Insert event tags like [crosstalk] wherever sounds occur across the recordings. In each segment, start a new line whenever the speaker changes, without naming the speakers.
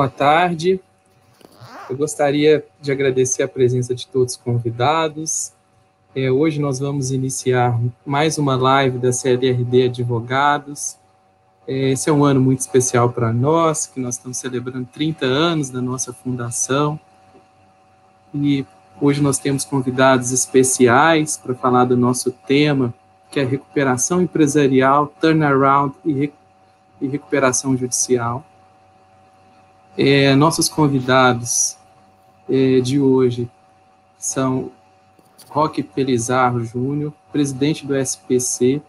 Boa tarde. Eu gostaria de agradecer a presença de todos os convidados. É, hoje nós vamos iniciar mais uma live da CLRD Advogados. É, esse é um ano muito especial para nós, que nós estamos celebrando 30 anos da nossa fundação. E hoje nós temos convidados especiais para falar do nosso tema, que é recuperação empresarial, turnaround e, e recuperação judicial. É, nossos convidados é, de hoje são Roque Pelizarro Júnior, presidente do SPC,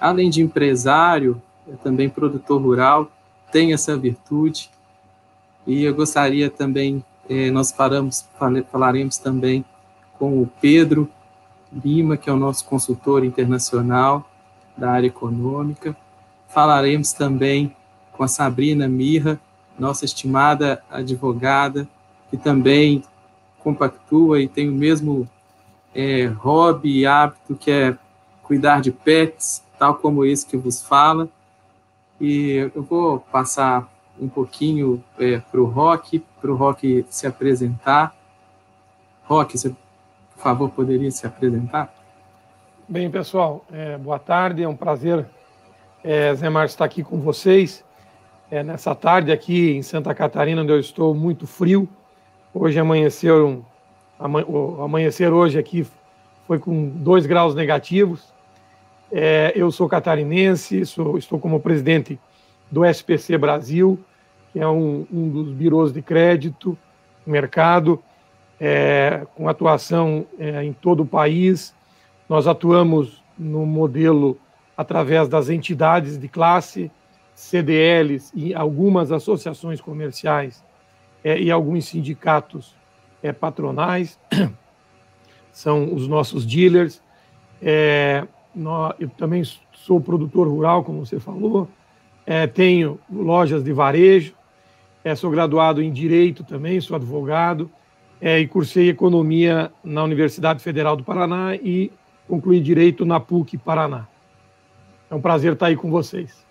além de empresário, é também produtor rural, tem essa virtude. E eu gostaria também, é, nós paramos, falaremos também com o Pedro Lima, que é o nosso consultor internacional da área econômica. Falaremos também com a Sabrina Mirra, nossa estimada advogada, que também compactua e tem o mesmo é, hobby e hábito que é cuidar de pets, tal como esse que vos fala. E eu vou passar um pouquinho é, para o Rock, para o Rock se apresentar. Rock, você, por favor, poderia se apresentar?
Bem, pessoal, é, boa tarde, é um prazer, é, Zé Márcio, estar aqui com vocês. É, nessa tarde aqui em Santa Catarina, onde eu estou, muito frio. Hoje amanheceram, o amanhecer hoje aqui foi com dois graus negativos. É, eu sou catarinense, sou, estou como presidente do SPC Brasil, que é um, um dos birôs de crédito, mercado, é, com atuação é, em todo o país. Nós atuamos no modelo através das entidades de classe, CDLs e algumas associações comerciais é, e alguns sindicatos é, patronais, [coughs] são os nossos dealers. É, nós, eu também sou produtor rural, como você falou, é, tenho lojas de varejo, é, sou graduado em Direito também, sou advogado, é, e cursei Economia na Universidade Federal do Paraná e concluí Direito na PUC Paraná. É um prazer estar aí com vocês.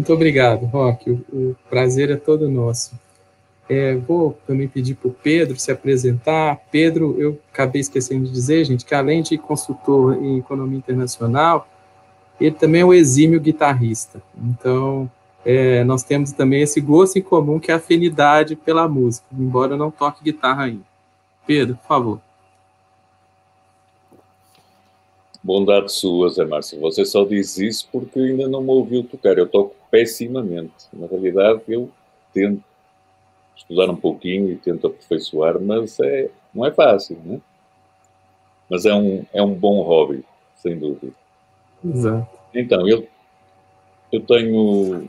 Muito obrigado, Roque. O, o prazer é todo nosso. É, vou também pedir para o Pedro se apresentar. Pedro, eu acabei esquecendo de dizer, gente, que além de consultor em economia internacional, ele também é um exímio guitarrista. Então, é, nós temos também esse gosto em comum, que é a afinidade pela música, embora eu não toque guitarra ainda. Pedro, por favor.
Bondade sua, Zé Márcio. Você só diz isso porque ainda não me ouviu tocar. Eu toco pessimamente. Na realidade, eu tento estudar um pouquinho e tento aperfeiçoar, mas é, não é fácil, né? Mas é um, é um bom hobby, sem dúvida.
Exato.
Então, eu, eu tenho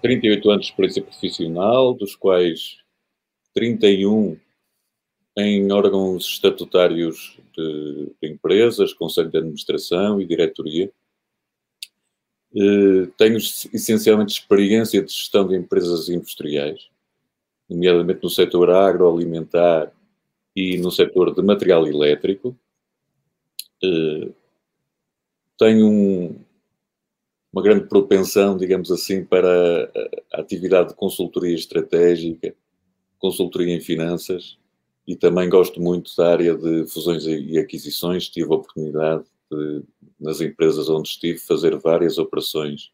38 anos de experiência profissional, dos quais 31 em órgãos estatutários de, de, empresas, conselho de administração e diretoria. Uh, tenho essencialmente experiência de gestão de empresas industriais, nomeadamente no setor agroalimentar e no setor de material elétrico. Uh, tenho um, uma grande propensão, digamos assim, para a atividade de consultoria estratégica, consultoria em finanças e também gosto muito da área de fusões e aquisições. Tive a oportunidade de, nas empresas onde estive, fazer várias operações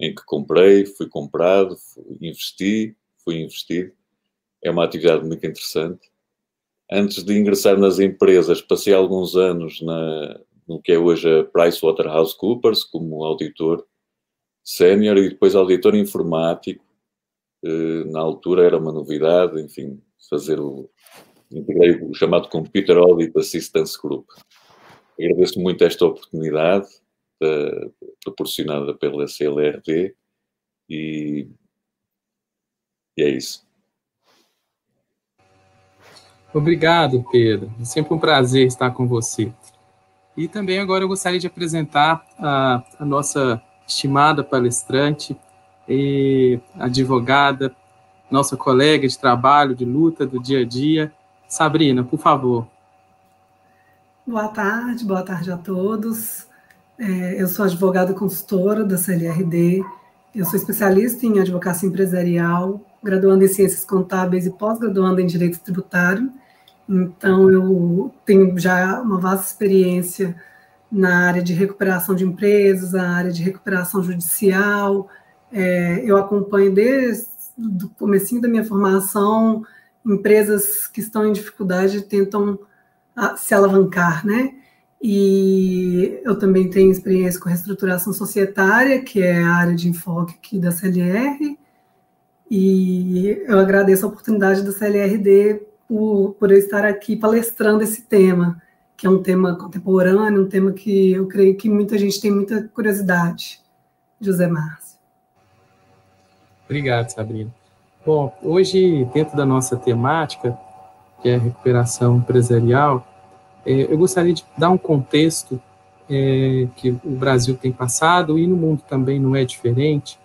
em que comprei, fui comprado, investi, fui investido. É uma atividade muito interessante. Antes de ingressar nas empresas, passei alguns anos na, no que é hoje a PricewaterhouseCoopers, como auditor sénior e depois auditor informático. Eh, na altura era uma novidade, enfim, fazer o. Integrei o chamado Computer Audit Assistance Group. Agradeço muito esta oportunidade uh, proporcionada pela CLRD e, e é isso.
Obrigado, Pedro. É sempre um prazer estar com você. E também agora eu gostaria de apresentar a, a nossa estimada palestrante e advogada, nossa colega de trabalho, de luta do dia a dia. Sabrina, por favor.
Boa tarde, boa tarde a todos. É, eu sou advogada consultora da CLRD, eu sou especialista em advocacia empresarial, graduando em ciências contábeis e pós-graduando em direito tributário. Então, eu tenho já uma vasta experiência na área de recuperação de empresas, na área de recuperação judicial. É, eu acompanho desde o comecinho da minha formação empresas que estão em dificuldade tentam ah, se alavancar, né? E eu também tenho experiência com reestruturação societária, que é a área de enfoque aqui da CLR, e eu agradeço a oportunidade da CLRD por, por eu estar aqui palestrando esse tema, que é um tema contemporâneo, um tema que eu creio que muita gente tem muita curiosidade. José Márcio.
Obrigado, Sabrina. Bom, hoje, dentro da nossa temática, que é recuperação empresarial, é, eu gostaria de dar um contexto é, que o Brasil tem passado e no mundo também não é diferente,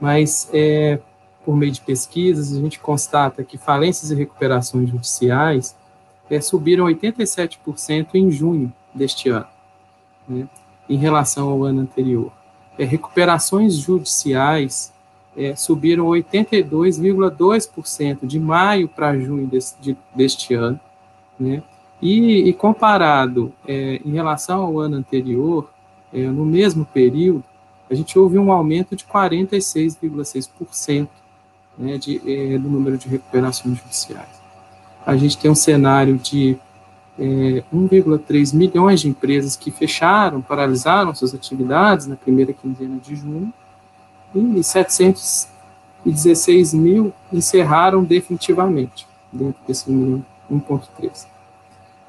mas é, por meio de pesquisas a gente constata que falências e recuperações judiciais subiram 87% em junho deste ano, né, em relação ao ano anterior. Recuperações judiciais é, subiram 82,2% de maio para junho desse, de, deste ano, né, e, e comparado é, em relação ao ano anterior, é, no mesmo período, a gente houve um aumento de 46,6% né, de, é, do número de recuperações judiciais. A gente tem um cenário de é, 1,3 milhões de empresas que fecharam, paralisaram suas atividades na primeira quinzena de junho, e 716 mil encerraram definitivamente, dentro desse número 1,3.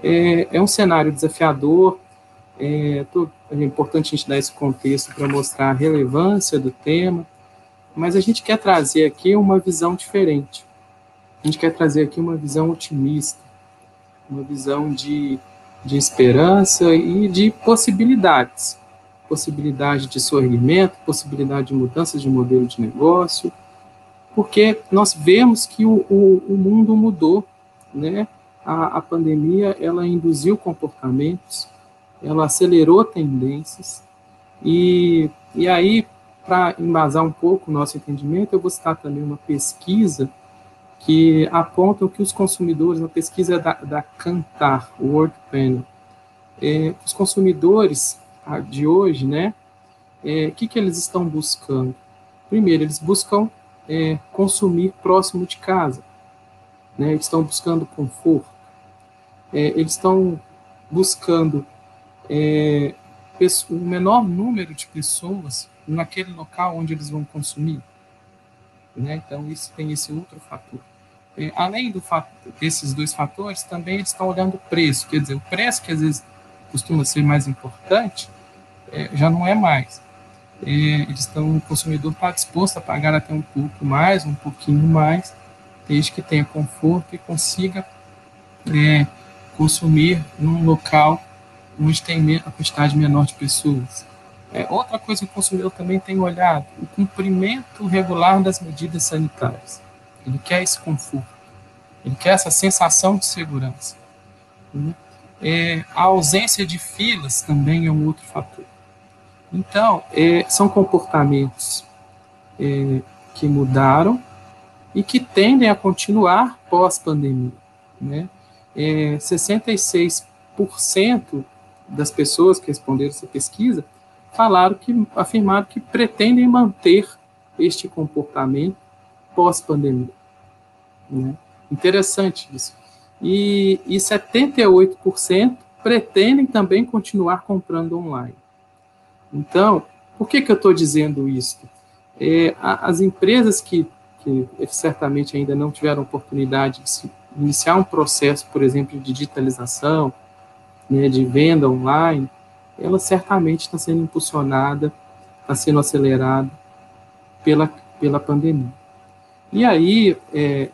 É, é um cenário desafiador, é, tô, é importante a gente dar esse contexto para mostrar a relevância do tema, mas a gente quer trazer aqui uma visão diferente a gente quer trazer aqui uma visão otimista, uma visão de, de esperança e de possibilidades. Possibilidade de sorrimento, possibilidade de mudanças de modelo de negócio, porque nós vemos que o, o, o mundo mudou, né? A, a pandemia, ela induziu comportamentos, ela acelerou tendências, e, e aí, para embasar um pouco o nosso entendimento, eu vou citar também uma pesquisa que apontam que os consumidores, na pesquisa da, da Cantar, World Panel, é, os consumidores de hoje, né, o é, que, que eles estão buscando? Primeiro, eles buscam é, consumir próximo de casa, né, eles estão buscando conforto, é, eles estão buscando é, o menor número de pessoas naquele local onde eles vão consumir. Né? Então, isso tem esse outro fator. É, além do desses dois fatores, também eles estão olhando o preço, quer dizer, o preço que às vezes costuma ser mais importante, é, já não é mais. É, eles estão, o consumidor está disposto a pagar até um pouco mais, um pouquinho mais, desde que tenha conforto e consiga é, consumir num local onde tem a quantidade menor de pessoas. É, outra coisa que o consumidor também tem olhado, o cumprimento regular das medidas sanitárias. Ele quer esse conforto, ele quer essa sensação de segurança. Né? É, a ausência de filas também é um outro fator. Então, é, são comportamentos é, que mudaram e que tendem a continuar pós-pandemia. Né? É, 66% das pessoas que responderam essa pesquisa falaram que afirmaram que pretendem manter este comportamento pós-pandemia. Né? Interessante isso. E, e 78% pretendem também continuar comprando online. Então, por que, que eu estou dizendo isso? É, as empresas que, que certamente ainda não tiveram oportunidade de iniciar um processo, por exemplo, de digitalização, né, de venda online, ela certamente está sendo impulsionada, está sendo acelerada pela, pela pandemia. E aí, é,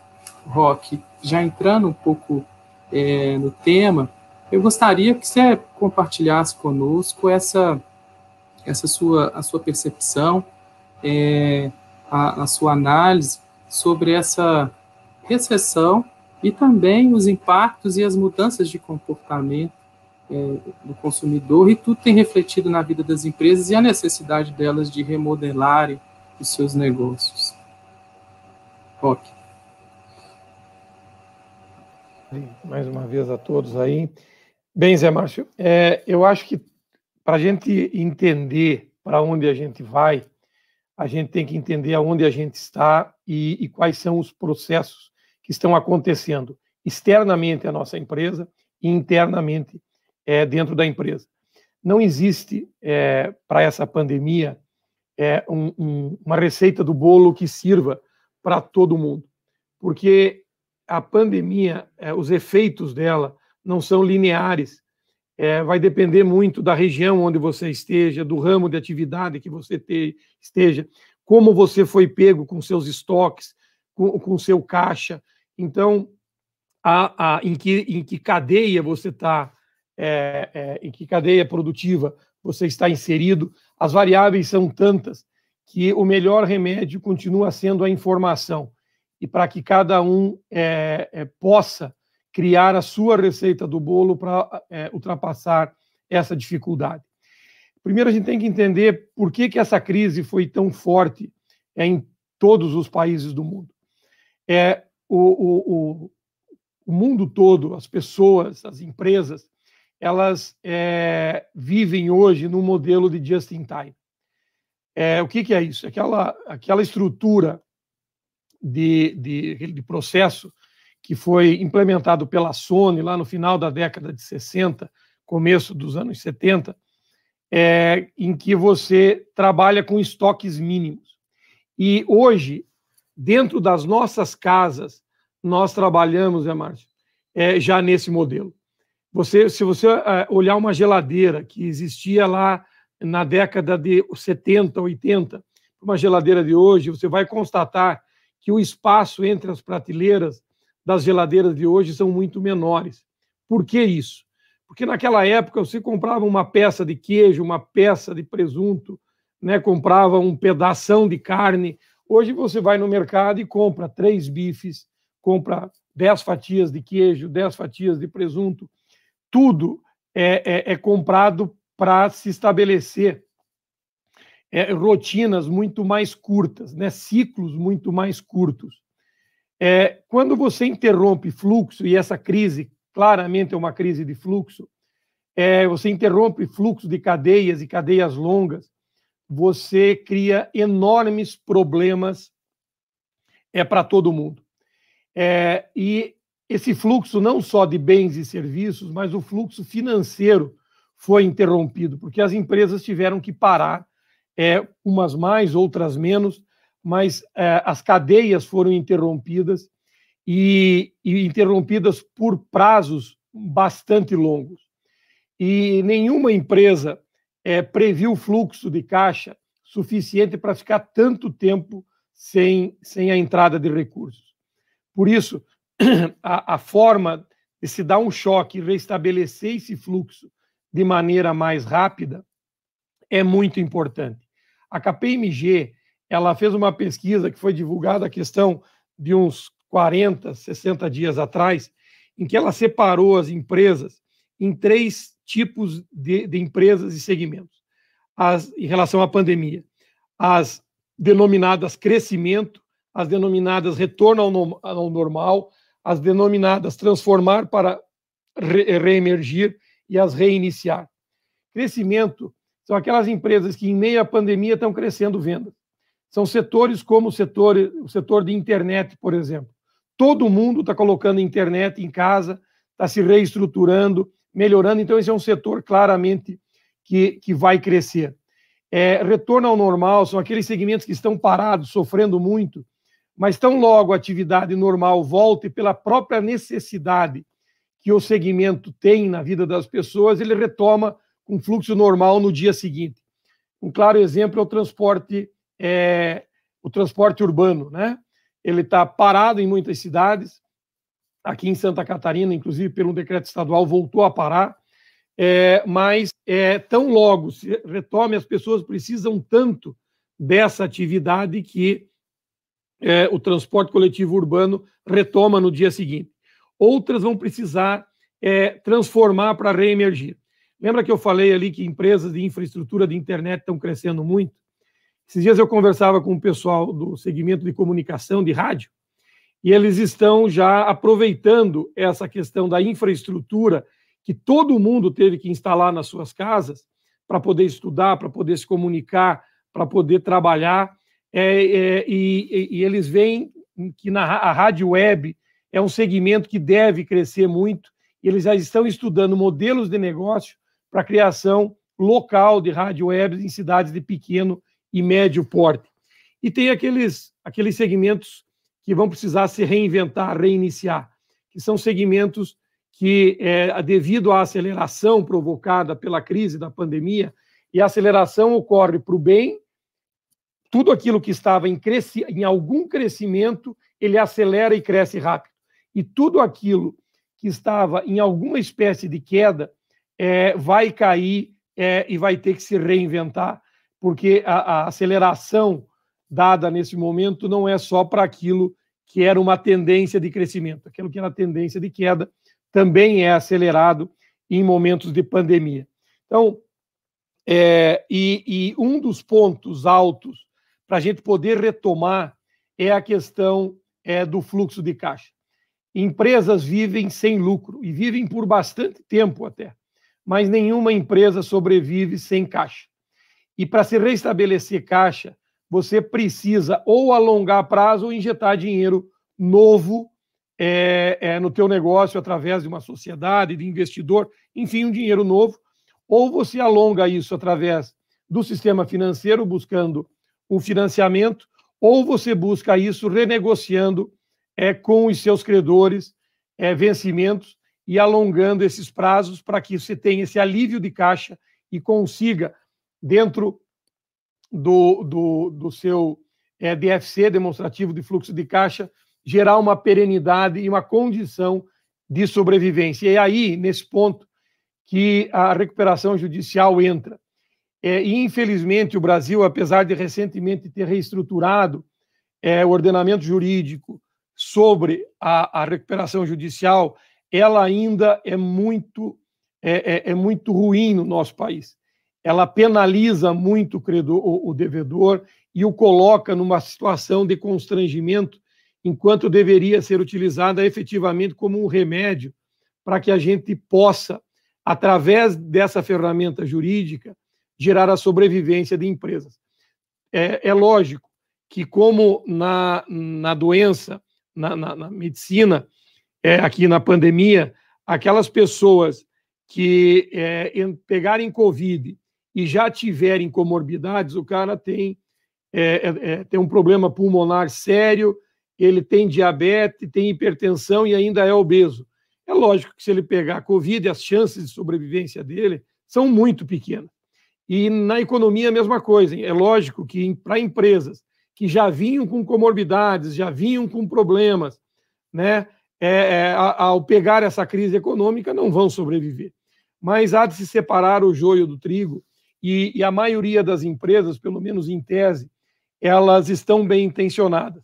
Rock, já entrando um pouco é, no tema, eu gostaria que você compartilhasse conosco essa, essa sua, a sua percepção, é, a, a sua análise sobre essa recessão e também os impactos e as mudanças de comportamento é, do consumidor, e tudo tem refletido na vida das empresas e a necessidade delas de remodelarem os seus negócios. Roque.
Mais uma vez a todos aí. Bem, Zé Márcio, é, eu acho que para a gente entender para onde a gente vai, a gente tem que entender aonde a gente está e, e quais são os processos que estão acontecendo externamente à nossa empresa e internamente é, dentro da empresa. Não existe é, para essa pandemia é, um, um, uma receita do bolo que sirva para todo mundo, porque a pandemia, é, os efeitos dela não são lineares. É, vai depender muito da região onde você esteja, do ramo de atividade que você te, esteja, como você foi pego com seus estoques, com seu caixa. Então, a, a, em, que, em que cadeia você está é, é, em que cadeia produtiva você está inserido. As variáveis são tantas que o melhor remédio continua sendo a informação. E para que cada um é, é, possa criar a sua receita do bolo para é, ultrapassar essa dificuldade. Primeiro, a gente tem que entender por que, que essa crise foi tão forte é, em todos os países do mundo. É, o, o, o mundo todo, as pessoas, as empresas, elas é, vivem hoje no modelo de just in time. É, o que, que, é isso? Aquela, aquela estrutura de, de, de processo que foi implementado pela Sony lá no final da década de 60, começo dos anos 70, é, em que você trabalha com estoques mínimos. E hoje, dentro das nossas casas, nós trabalhamos, é, Márcio, é, já nesse modelo. Você, se você uh, olhar uma geladeira que existia lá na década de 70, 80, uma geladeira de hoje, você vai constatar que o espaço entre as prateleiras das geladeiras de hoje são muito menores. Por que isso? Porque naquela época você comprava uma peça de queijo, uma peça de presunto, né, comprava um pedação de carne. Hoje você vai no mercado e compra três bifes, compra dez fatias de queijo, dez fatias de presunto tudo é, é, é comprado para se estabelecer é, rotinas muito mais curtas, né? ciclos muito mais curtos. É, quando você interrompe fluxo, e essa crise claramente é uma crise de fluxo, é, você interrompe fluxo de cadeias e cadeias longas, você cria enormes problemas é, para todo mundo. É, e esse fluxo não só de bens e serviços, mas o fluxo financeiro foi interrompido, porque as empresas tiveram que parar, é, umas mais, outras menos, mas é, as cadeias foram interrompidas e, e interrompidas por prazos bastante longos. E nenhuma empresa é, previu fluxo de caixa suficiente para ficar tanto tempo sem, sem a entrada de recursos. Por isso, [clears throat] a, a forma de se dar um choque e restabelecer esse fluxo de maneira mais rápida é muito importante. A KPMG ela fez uma pesquisa que foi divulgada a questão de uns 40, 60 dias atrás, em que ela separou as empresas em três tipos de, de empresas e segmentos as, em relação à pandemia. As denominadas crescimento, as denominadas retorno ao, no, ao normal, as denominadas transformar para re, reemergir e as reiniciar. Crescimento são aquelas empresas que, em meio à pandemia, estão crescendo vendas. São setores como o setor, o setor de internet, por exemplo. Todo mundo está colocando internet em casa, está se reestruturando, melhorando. Então, esse é um setor claramente que, que vai crescer. É, retorno ao normal são aqueles segmentos que estão parados, sofrendo muito, mas tão logo a atividade normal volte pela própria necessidade que o segmento tem na vida das pessoas, ele retoma com fluxo normal no dia seguinte. Um claro exemplo é o transporte, é, o transporte urbano, né? Ele está parado em muitas cidades. Aqui em Santa Catarina, inclusive, pelo decreto estadual, voltou a parar. É, mas é, tão logo se retome, as pessoas precisam tanto dessa atividade que é, o transporte coletivo urbano retoma no dia seguinte. Outras vão precisar é, transformar para reemergir. Lembra que eu falei ali que empresas de infraestrutura de internet estão crescendo muito? Esses dias eu conversava com o pessoal do segmento de comunicação de rádio e eles estão já aproveitando essa questão da infraestrutura que todo mundo teve que instalar nas suas casas para poder estudar, para poder se comunicar, para poder trabalhar. É, é, e, e, eles veem que na, a rádio web é um segmento que deve crescer muito, e eles já estão estudando modelos de negócio para a criação local de rádio web em cidades de pequeno e médio porte. E tem aqueles, aqueles segmentos que vão precisar se reinventar, reiniciar, que são segmentos que, é, devido à aceleração provocada pela crise da pandemia, e a aceleração ocorre para o bem, tudo aquilo que estava em, cresci, em algum crescimento, ele acelera e cresce rápido. E tudo aquilo que estava em alguma espécie de queda é, vai cair é, e vai ter que se reinventar, porque a, a aceleração dada nesse momento não é só para aquilo que era uma tendência de crescimento, aquilo que era tendência de queda também é acelerado em momentos de pandemia. Então, é, e, e um dos pontos altos para a gente poder retomar é a questão é, do fluxo de caixa. Empresas vivem sem lucro e vivem por bastante tempo até, mas nenhuma empresa sobrevive sem caixa. E para se restabelecer caixa, você precisa ou alongar prazo ou injetar dinheiro novo é, é, no teu negócio através de uma sociedade, de investidor, enfim, um dinheiro novo, ou você alonga isso através do sistema financeiro, buscando o financiamento, ou você busca isso renegociando é, com os seus credores é, vencimentos e alongando esses prazos para que você tenha esse alívio de caixa e consiga, dentro do, do, do seu é, DFC, demonstrativo de fluxo de caixa, gerar uma perenidade e uma condição de sobrevivência. E é aí, nesse ponto, que a recuperação judicial entra. É, e, infelizmente, o Brasil, apesar de recentemente ter reestruturado é, o ordenamento jurídico sobre a, a, recuperação judicial, ela ainda é muito, é, é, é muito ruim no nosso país. Ela penaliza muito o, credor, o, o devedor e o coloca numa situação de constrangimento enquanto deveria ser utilizada efetivamente como um remédio para que a gente possa, através dessa ferramenta jurídica, gerar a sobrevivência de empresas. É, é lógico que, como na, na doença, na, na, na medicina, é, aqui na pandemia, aquelas pessoas que é, pegarem Covid e já tiverem comorbidades, o cara tem, é, é, é tem um problema pulmonar sério, ele tem diabetes, tem hipertensão e ainda é obeso. É lógico que se ele pegar Covid, as chances de sobrevivência dele são muito pequenas. E na economia a mesma coisa. É lógico que para empresas que já vinham com comorbidades, já vinham com problemas, né, é, é, ao pegar essa crise econômica, não vão sobreviver. Mas há de se separar o joio do trigo e, e a maioria das empresas, pelo menos em tese, elas estão bem intencionadas.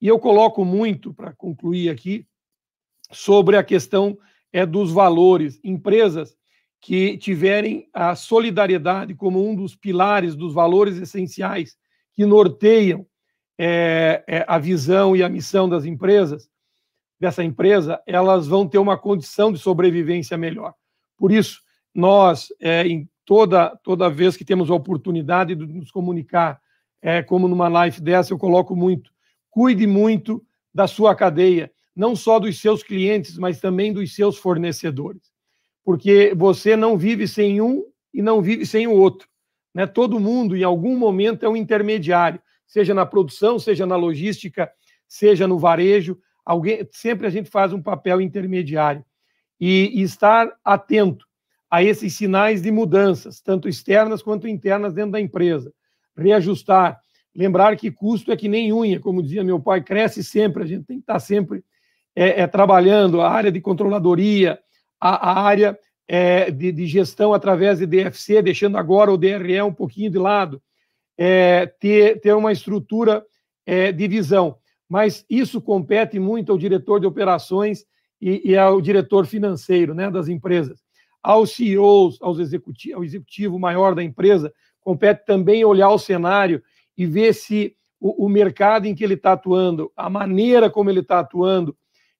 E eu coloco muito, para concluir aqui, sobre a questão é, dos valores. Empresas que tiverem a solidariedade como um dos pilares dos valores essenciais que norteiam é, é, a visão e a missão das empresas, dessa empresa, elas vão ter uma condição de sobrevivência melhor. Por isso, nós, é, em toda, toda vez que temos a oportunidade de nos comunicar, é, como numa live dessa, eu coloco muito, cuide muito da sua cadeia, não só dos seus clientes, mas também dos seus fornecedores. Porque você não vive sem um e não vive sem o outro. Né? Todo mundo, em algum momento, é um intermediário, seja na produção, seja na logística, seja no varejo. Alguém, sempre a gente faz um papel intermediário. E, e estar atento a esses sinais de mudanças, tanto externas quanto internas dentro da empresa. Reajustar. Lembrar que custo é que nem unha, como dizia meu pai, cresce sempre, a gente tem que estar sempre é, é, trabalhando a área de controladoria, a, a área é, de, de, gestão através de DFC, deixando agora o DRE um pouquinho de lado, é, ter, ter uma estrutura é, de visão. Mas isso compete muito ao diretor de operações e, e ao diretor financeiro né, das empresas aos CEOs, aos ao executivo maior da empresa, compete também olhar o cenário e ver se o, o mercado em que ele está atuando, a maneira como ele está atuando,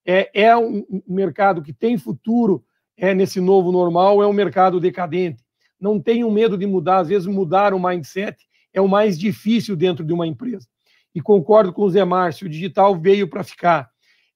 é, é um, um, mercado que tem futuro é nesse novo normal, é um mercado decadente. Não tenham medo de mudar, às vezes mudar o mindset é o mais difícil dentro de uma empresa. E concordo com o Zé Márcio, o digital veio para ficar.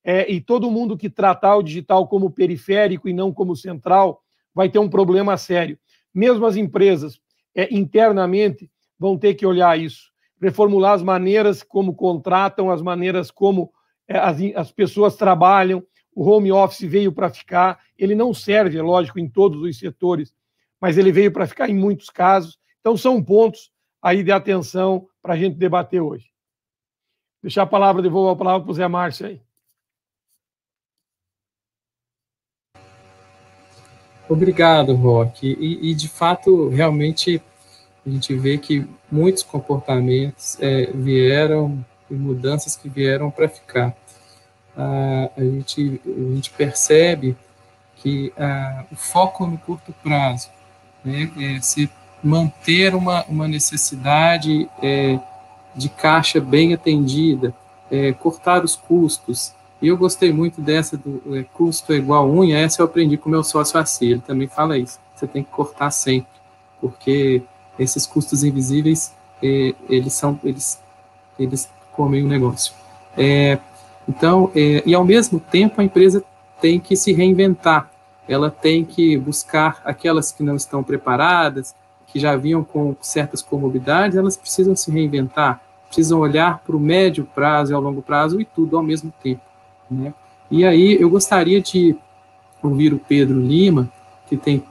É, e todo mundo que tratar o digital como periférico e não como central, vai ter um problema sério. Mesmo as empresas é, internamente vão ter que olhar isso, reformular as maneiras como contratam, as maneiras como é, as, as pessoas trabalham. O home office veio para ficar. Ele não serve, é lógico, em todos os setores, mas ele veio para ficar em muitos casos. Então, são pontos aí de atenção para a gente debater hoje. Deixar a palavra, devolvo a palavra para o Zé Márcio aí.
Obrigado, Roque. E, e, de fato, realmente, a gente vê que muitos comportamentos é, vieram, e mudanças que vieram para ficar. Ah, a, gente, a gente percebe que ah, o foco no curto prazo, né, é se manter uma, uma necessidade é, de caixa bem atendida, é, cortar os custos, e eu gostei muito dessa do é, custo é igual unha, essa eu aprendi com meu sócio assim, ele também fala isso. Você tem que cortar sempre, porque esses custos invisíveis, é, eles são, eles, eles comem o negócio. É, então, é, e ao mesmo tempo a empresa tem que se reinventar, ela tem que buscar aquelas que não estão preparadas, que já vinham com certas comorbidades, elas precisam se reinventar, precisam olhar para o médio prazo e ao longo prazo e tudo ao mesmo tempo. Né? E aí eu gostaria de ouvir o Pedro Lima, que tem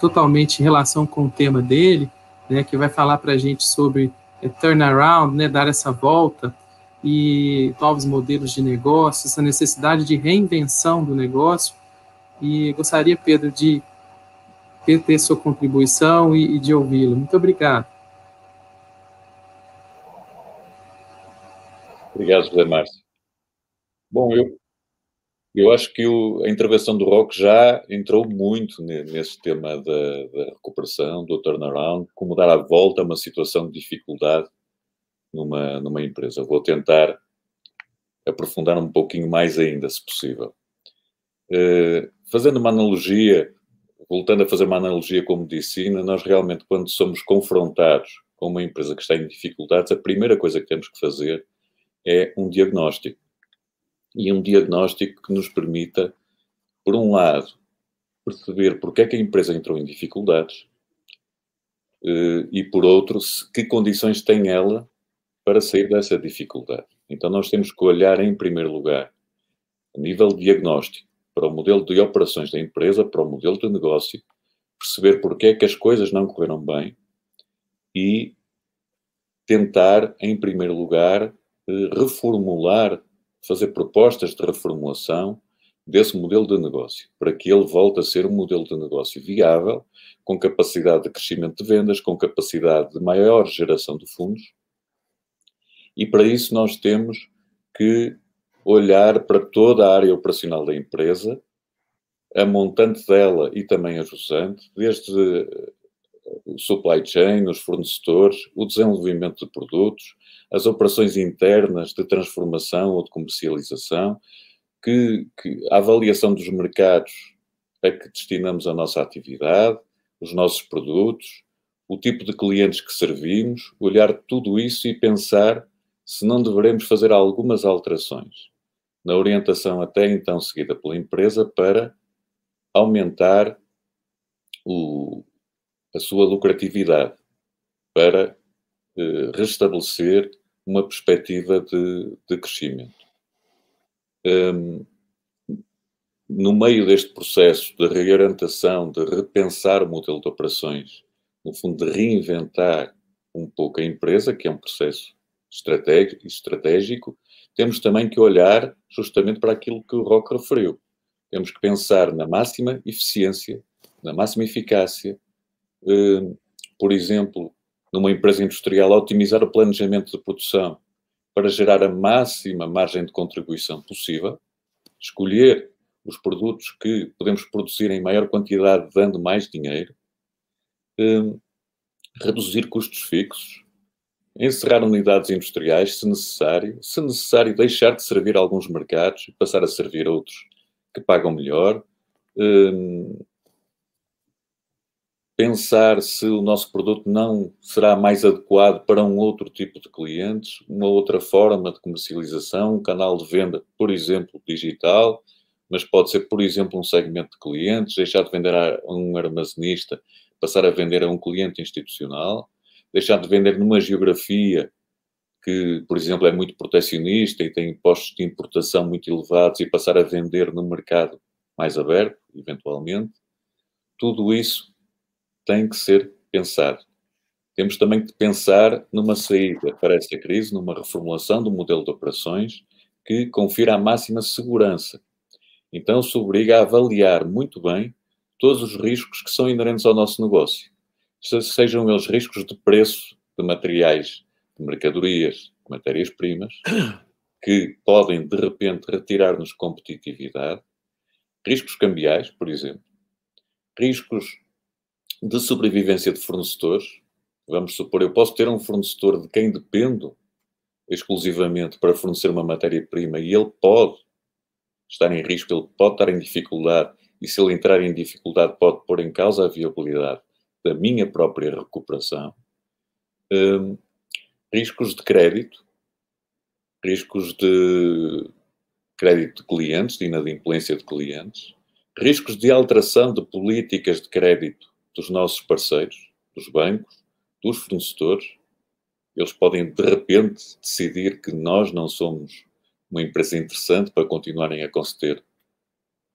totalmente relação com o tema dele, né, que vai falar para a gente sobre é, turnaround, né, dar essa volta e novos modelos de negócio, essa necessidade de reinvenção do negócio. E gostaria, Pedro, de ter sua contribuição e, e de ouvi-lo. Muito obrigado.
Obrigado, José Márcio. Bom, eu, eu acho que o, a intervenção do Rock já entrou muito nesse tema da, da, recuperação, do turnaround, como dar a volta a uma situação de dificuldade numa, numa empresa. Vou tentar aprofundar um pouquinho mais ainda, se possível. Uh, fazendo uma analogia, voltando a fazer uma analogia com medicina, nós realmente, quando somos confrontados com uma empresa que está em dificuldades, a primeira coisa que temos que fazer é um diagnóstico e um diagnóstico que nos permita, por um lado, perceber porque é que a empresa entrou em dificuldades eh, e, por outro, que condições tem ela para sair dessa dificuldade. Então, nós temos que olhar, em primeiro lugar, a nível diagnóstico, para o modelo de operações da empresa, para o modelo de negócio, perceber porque é que as coisas não correram bem e tentar, em primeiro lugar, reformular fazer propostas de reformulação desse modelo de negócio, para que ele volte a ser um modelo de negócio viável, com capacidade de crescimento de vendas, com capacidade de maior geração de fundos. E para isso nós temos que olhar para toda a área operacional da empresa, a montante dela e também a jusante, desde o supply chain, os fornecedores, o desenvolvimento de produtos, as operações internas de transformação ou de comercialização, que, que a avaliação dos mercados a que destinamos a nossa atividade, os nossos produtos, o tipo de clientes que servimos, olhar tudo isso e pensar se não deveremos fazer algumas alterações. Na orientação até então seguida pela empresa para aumentar o, a sua lucratividade, para eh, restabelecer uma perspectiva de, de crescimento. Um, no meio deste processo de reorientação, de repensar o modelo de operações, no fundo, de reinventar um pouco a empresa, que é um processo estratégico, temos também que olhar justamente para aquilo que o Rock referiu. Temos que pensar na máxima eficiência, na máxima eficácia. Hum, por exemplo, numa empresa industrial, otimizar o planejamento de produção para gerar a máxima margem de contribuição possível, escolher os produtos que podemos produzir em maior quantidade, dando mais dinheiro, hum, reduzir custos fixos, encerrar unidades industriais, se necessário, se necessário, deixar de servir alguns mercados e passar a servir outros que pagam melhor, hum, pensar se o nosso produto não será mais adequado para um outro tipo de clientes, uma outra forma de comercialização, um canal de venda, por exemplo, digital, mas pode ser, por exemplo, um segmento de clientes, deixar de vender a um armazenista, passar a vender a um cliente institucional, deixar de vender numa geografia que, por exemplo, é muito protecionista e tem impostos de importação muito elevados e passar a vender no mercado mais aberto, eventualmente. Tudo isso tem que ser pensado. Temos também que pensar numa saída para esta crise, numa reformulação do modelo de operações que confira a máxima segurança. Então, se obriga a avaliar muito bem todos os riscos que são inerentes ao nosso negócio. Sejam eles riscos de preço de materiais, de mercadorias, de matérias-primas, [coughs] que podem, de repente, retirar-nos competitividade, riscos cambiais, por exemplo, riscos de sobrevivência de fornecedores. Vamos supor, eu posso ter um fornecedor de quem dependo exclusivamente para fornecer uma matéria-prima e ele pode estar em risco, ele pode estar em dificuldade e se ele entrar em dificuldade pode pôr em causa a viabilidade da minha própria recuperação. Um, riscos de crédito, riscos de crédito de clientes, de inadimplência de clientes, riscos de alteração de políticas de crédito dos nossos parceiros, dos bancos, dos fornecedores. Eles podem, de repente, decidir que nós não somos uma empresa interessante para continuarem a conceder,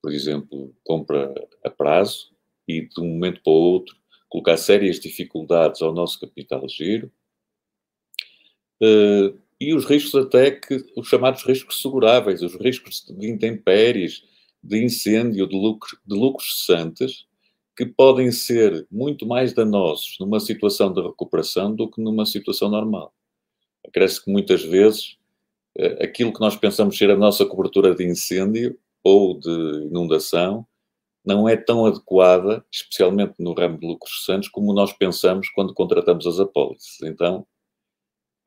por exemplo, compra a prazo e, de um momento para o outro, colocar sérias dificuldades ao nosso capital giro. Uh, e os riscos até que, os chamados riscos seguráveis, os riscos de intempéries, de incêndio, de, lucro, de lucros cessantes, que podem ser muito mais danosos numa situação de recuperação do que numa situação normal. Acresce que muitas vezes eh, aquilo que nós pensamos ser a nossa cobertura de incêndio ou de inundação não é tão adequada, especialmente no ramo de lucros santos, como nós pensamos quando contratamos as apólices. Então,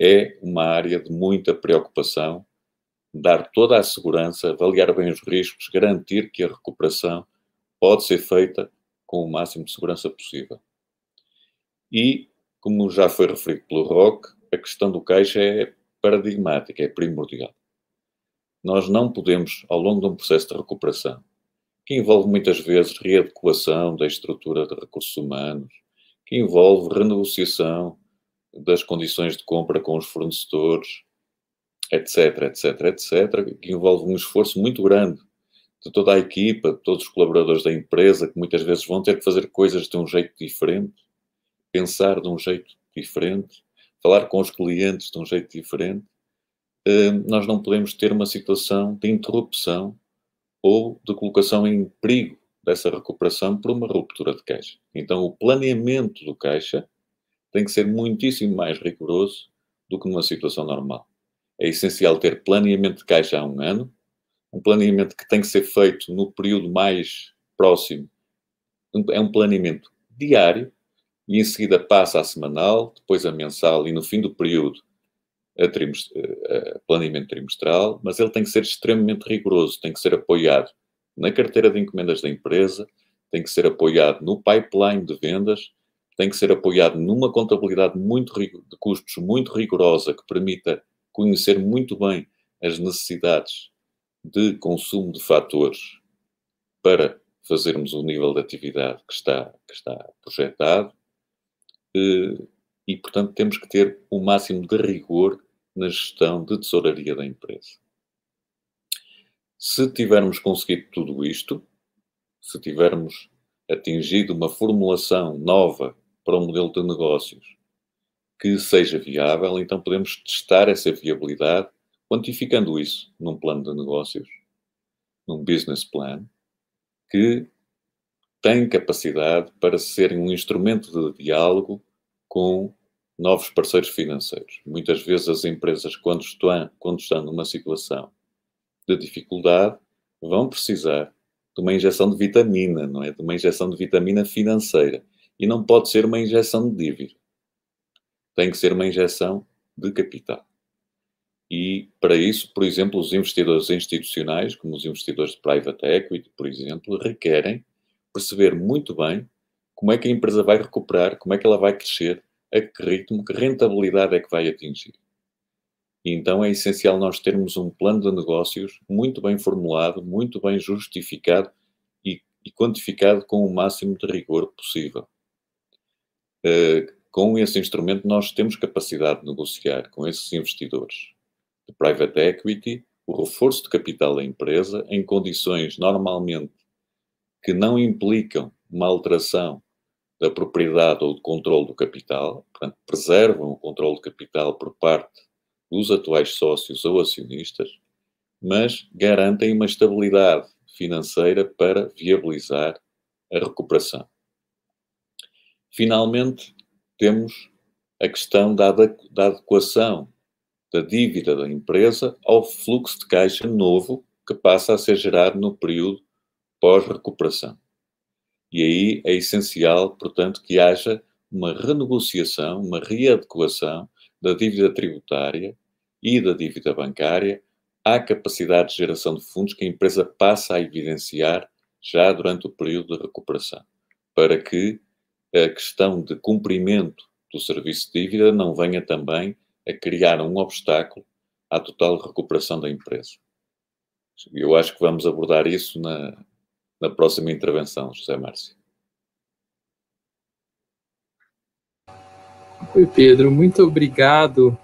é uma área de muita preocupação, dar toda a segurança, avaliar bem os riscos, garantir que a recuperação pode ser feita com o máximo de segurança possível. E, como já foi referido pelo Rock, a questão do caixa é paradigmática, é primordial. Nós não podemos, ao longo de um processo de recuperação, que envolve muitas vezes readequação da estrutura de recursos humanos, que envolve renegociação das condições de compra com os fornecedores, etc, etc, etc, que envolve um esforço muito grande de toda a equipa, de todos os colaboradores da empresa, que muitas vezes vão ter que fazer coisas de um jeito diferente, pensar de um jeito diferente, falar com os clientes de um jeito diferente, hum, nós não podemos ter uma situação de interrupção ou de colocação em perigo dessa recuperação por uma ruptura de caixa. Então, o planeamento do caixa tem que ser muitíssimo mais rigoroso do que numa situação normal. É essencial ter planeamento de caixa há um ano, um planeamento que tem que ser feito no período mais próximo. É um planeamento diário e em seguida passa a semanal, depois a mensal e no fim do período a, a planeamento trimestral, mas ele tem que ser extremamente rigoroso, tem que ser apoiado na carteira de encomendas da empresa, tem que ser apoiado no pipeline de vendas, tem que ser apoiado numa contabilidade muito de custos muito rigorosa que permita conhecer muito bem as necessidades de consumo de fatores para fazermos o nível de atividade que está, que está projetado. Eh, e, portanto, temos que ter o máximo de rigor na gestão de tesouraria da empresa. Se tivermos conseguido tudo isto, se tivermos atingido uma formulação nova para um modelo de negócios que seja viável, então podemos testar essa viabilidade, quantificando isso num plano de negócios, num business plan, que tem capacidade para ser um instrumento de diálogo com novos parceiros financeiros. Muitas vezes as empresas, quando estão, quando estão numa situação de dificuldade, vão precisar de uma injeção de vitamina, não é? De uma injeção de vitamina financeira. E não pode ser uma injeção de dívida. Tem que ser uma injeção de capital. E, para isso, por exemplo, os investidores institucionais, como os investidores de private equity, por exemplo, requerem perceber muito bem como é que a empresa vai recuperar, como é que ela vai crescer, a que ritmo, que rentabilidade é que vai atingir. E então é essencial nós termos um plano de negócios muito bem formulado, muito bem justificado e, e quantificado com o máximo de rigor possível. Uh, com esse instrumento, nós temos capacidade de negociar com esses investidores de private equity o reforço de capital da empresa em condições normalmente que não implicam uma alteração da propriedade ou do controle do capital, portanto, preservam o controle do capital por parte dos atuais sócios ou acionistas, mas garantem uma estabilidade financeira para viabilizar a recuperação. Finalmente, temos a questão da adequação da dívida da empresa ao fluxo de caixa novo que passa a ser gerado no período pós-recuperação. E aí é essencial, portanto, que haja uma renegociação, uma readequação da dívida tributária e da dívida bancária à capacidade de geração de fundos que a empresa passa a evidenciar já durante o período de recuperação, para que a questão de cumprimento do serviço de dívida não venha também a criar um obstáculo à total recuperação da empresa. Eu acho que vamos abordar isso na, na próxima intervenção, José Márcio.
Oi, Pedro, muito obrigado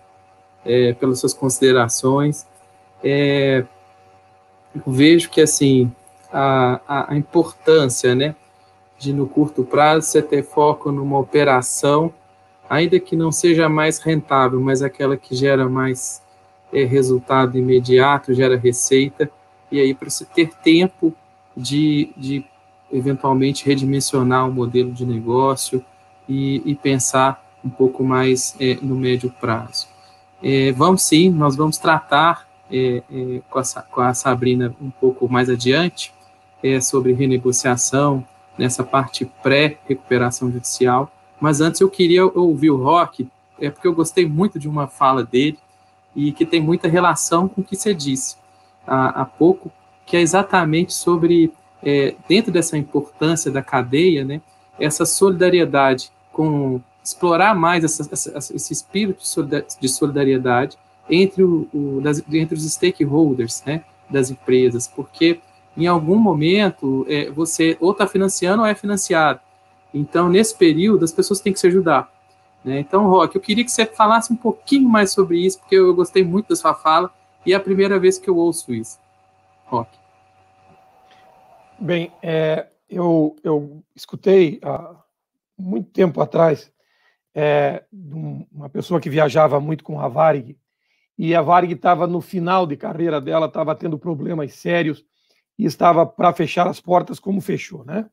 é, pelas suas considerações. É, vejo que, assim, a, a, a, importância, né, de no curto prazo você ter foco numa operação, ainda que não seja mais rentável, mas aquela que gera mais é, resultado imediato, gera receita, e aí para você ter tempo de, de eventualmente redimensionar o modelo de negócio e, e pensar um pouco mais é, no médio prazo. É, vamos sim, nós vamos tratar com, a, com, a, Sabrina um pouco mais adiante sobre renegociação nessa parte pré-recuperação judicial, mas antes eu queria ouvir o Rock, é porque eu gostei muito de uma fala dele e que tem muita relação com o que você disse há, há pouco, que é exatamente sobre, é, dentro dessa importância da cadeia, né, essa solidariedade com explorar mais essa, essa, esse espírito de solidariedade entre, o, o das, entre os stakeholders né, das empresas, porque em algum momento é, você ou está financiando ou é financiado. Então, nesse período, as pessoas têm que se ajudar. Né? Então, Rock, eu queria que você falasse um pouquinho mais sobre isso, porque eu gostei muito da sua fala e é a primeira vez que eu ouço isso. Rock.
Bem, é, eu, eu escutei há muito tempo atrás é, uma pessoa que viajava muito com a Varig, e a Varig estava no final de carreira dela, estava tendo problemas sérios, e estava para fechar as portas como fechou, né?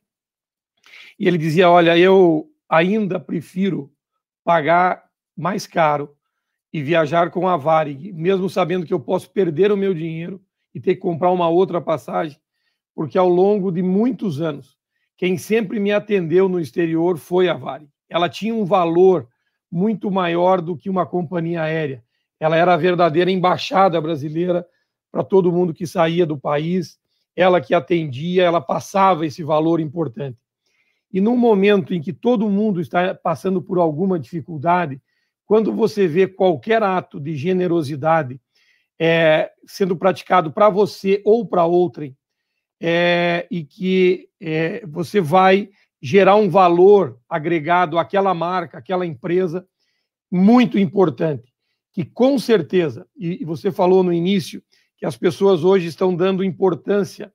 E ele dizia: Olha, eu ainda prefiro pagar mais caro e viajar com a Varig, mesmo sabendo que eu posso perder o meu dinheiro e ter que comprar uma outra passagem, porque ao longo de muitos anos, quem sempre me atendeu no exterior foi a Varig. Ela tinha um valor muito maior do que uma companhia aérea. Ela era a verdadeira embaixada brasileira para todo mundo que saía do país, ela que atendia, ela passava esse valor importante. E num momento em que todo mundo está passando por alguma dificuldade, quando você vê qualquer ato de generosidade é, sendo praticado para você ou para outrem, é, e que é, você vai gerar um valor agregado àquela marca, àquela empresa, muito importante, que com certeza, e você falou no início, que as pessoas hoje estão dando importância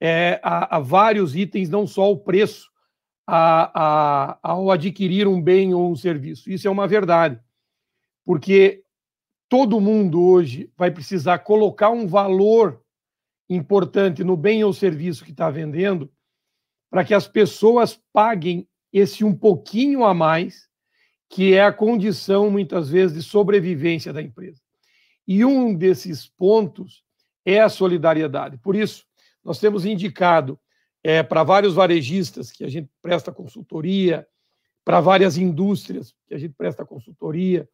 é, a, a, vários itens, não só o preço, a, a, ao adquirir um bem ou um serviço. Isso é uma verdade, porque todo mundo hoje vai precisar colocar um valor importante no bem ou serviço que está vendendo, para que as pessoas paguem esse um pouquinho a mais, que é a condição, muitas vezes, de sobrevivência da empresa. E um desses pontos é a solidariedade. Por isso, nós temos indicado é, para vários varejistas que a gente presta consultoria, para várias indústrias que a gente presta consultoria,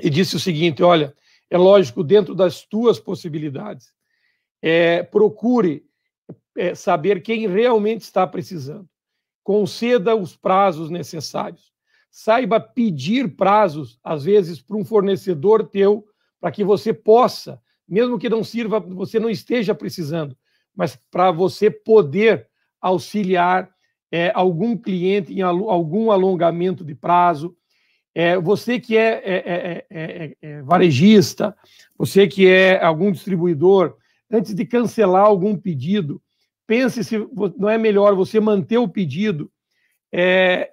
e disse o seguinte: olha, é lógico, dentro das tuas possibilidades, é, procure é, saber quem realmente está precisando. Conceda os prazos necessários. Saiba pedir prazos, às vezes, para um fornecedor teu, para que você possa, mesmo que não sirva, você não esteja precisando, mas para você poder auxiliar é, algum cliente em algum alongamento de prazo. É, você que é é, é, é, é, varejista, você que é algum distribuidor, antes de cancelar algum pedido, pense se não é melhor você manter o pedido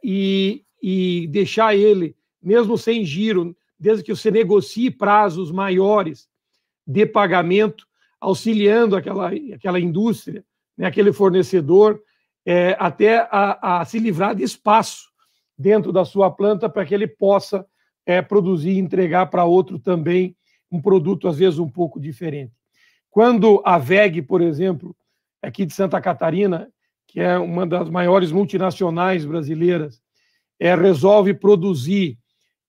e, e deixar ele, mesmo sem giro, desde que você negocie prazos maiores de pagamento, auxiliando aquela, aquela indústria, né, aquele fornecedor, é, até a, a, se livrar de espaço dentro da sua planta para que ele possa é, produzir e entregar para outro também um produto, às vezes, um pouco diferente. Quando a VEG, por exemplo, aqui de Santa Catarina, que é uma das maiores multinacionais brasileiras, é, resolve produzir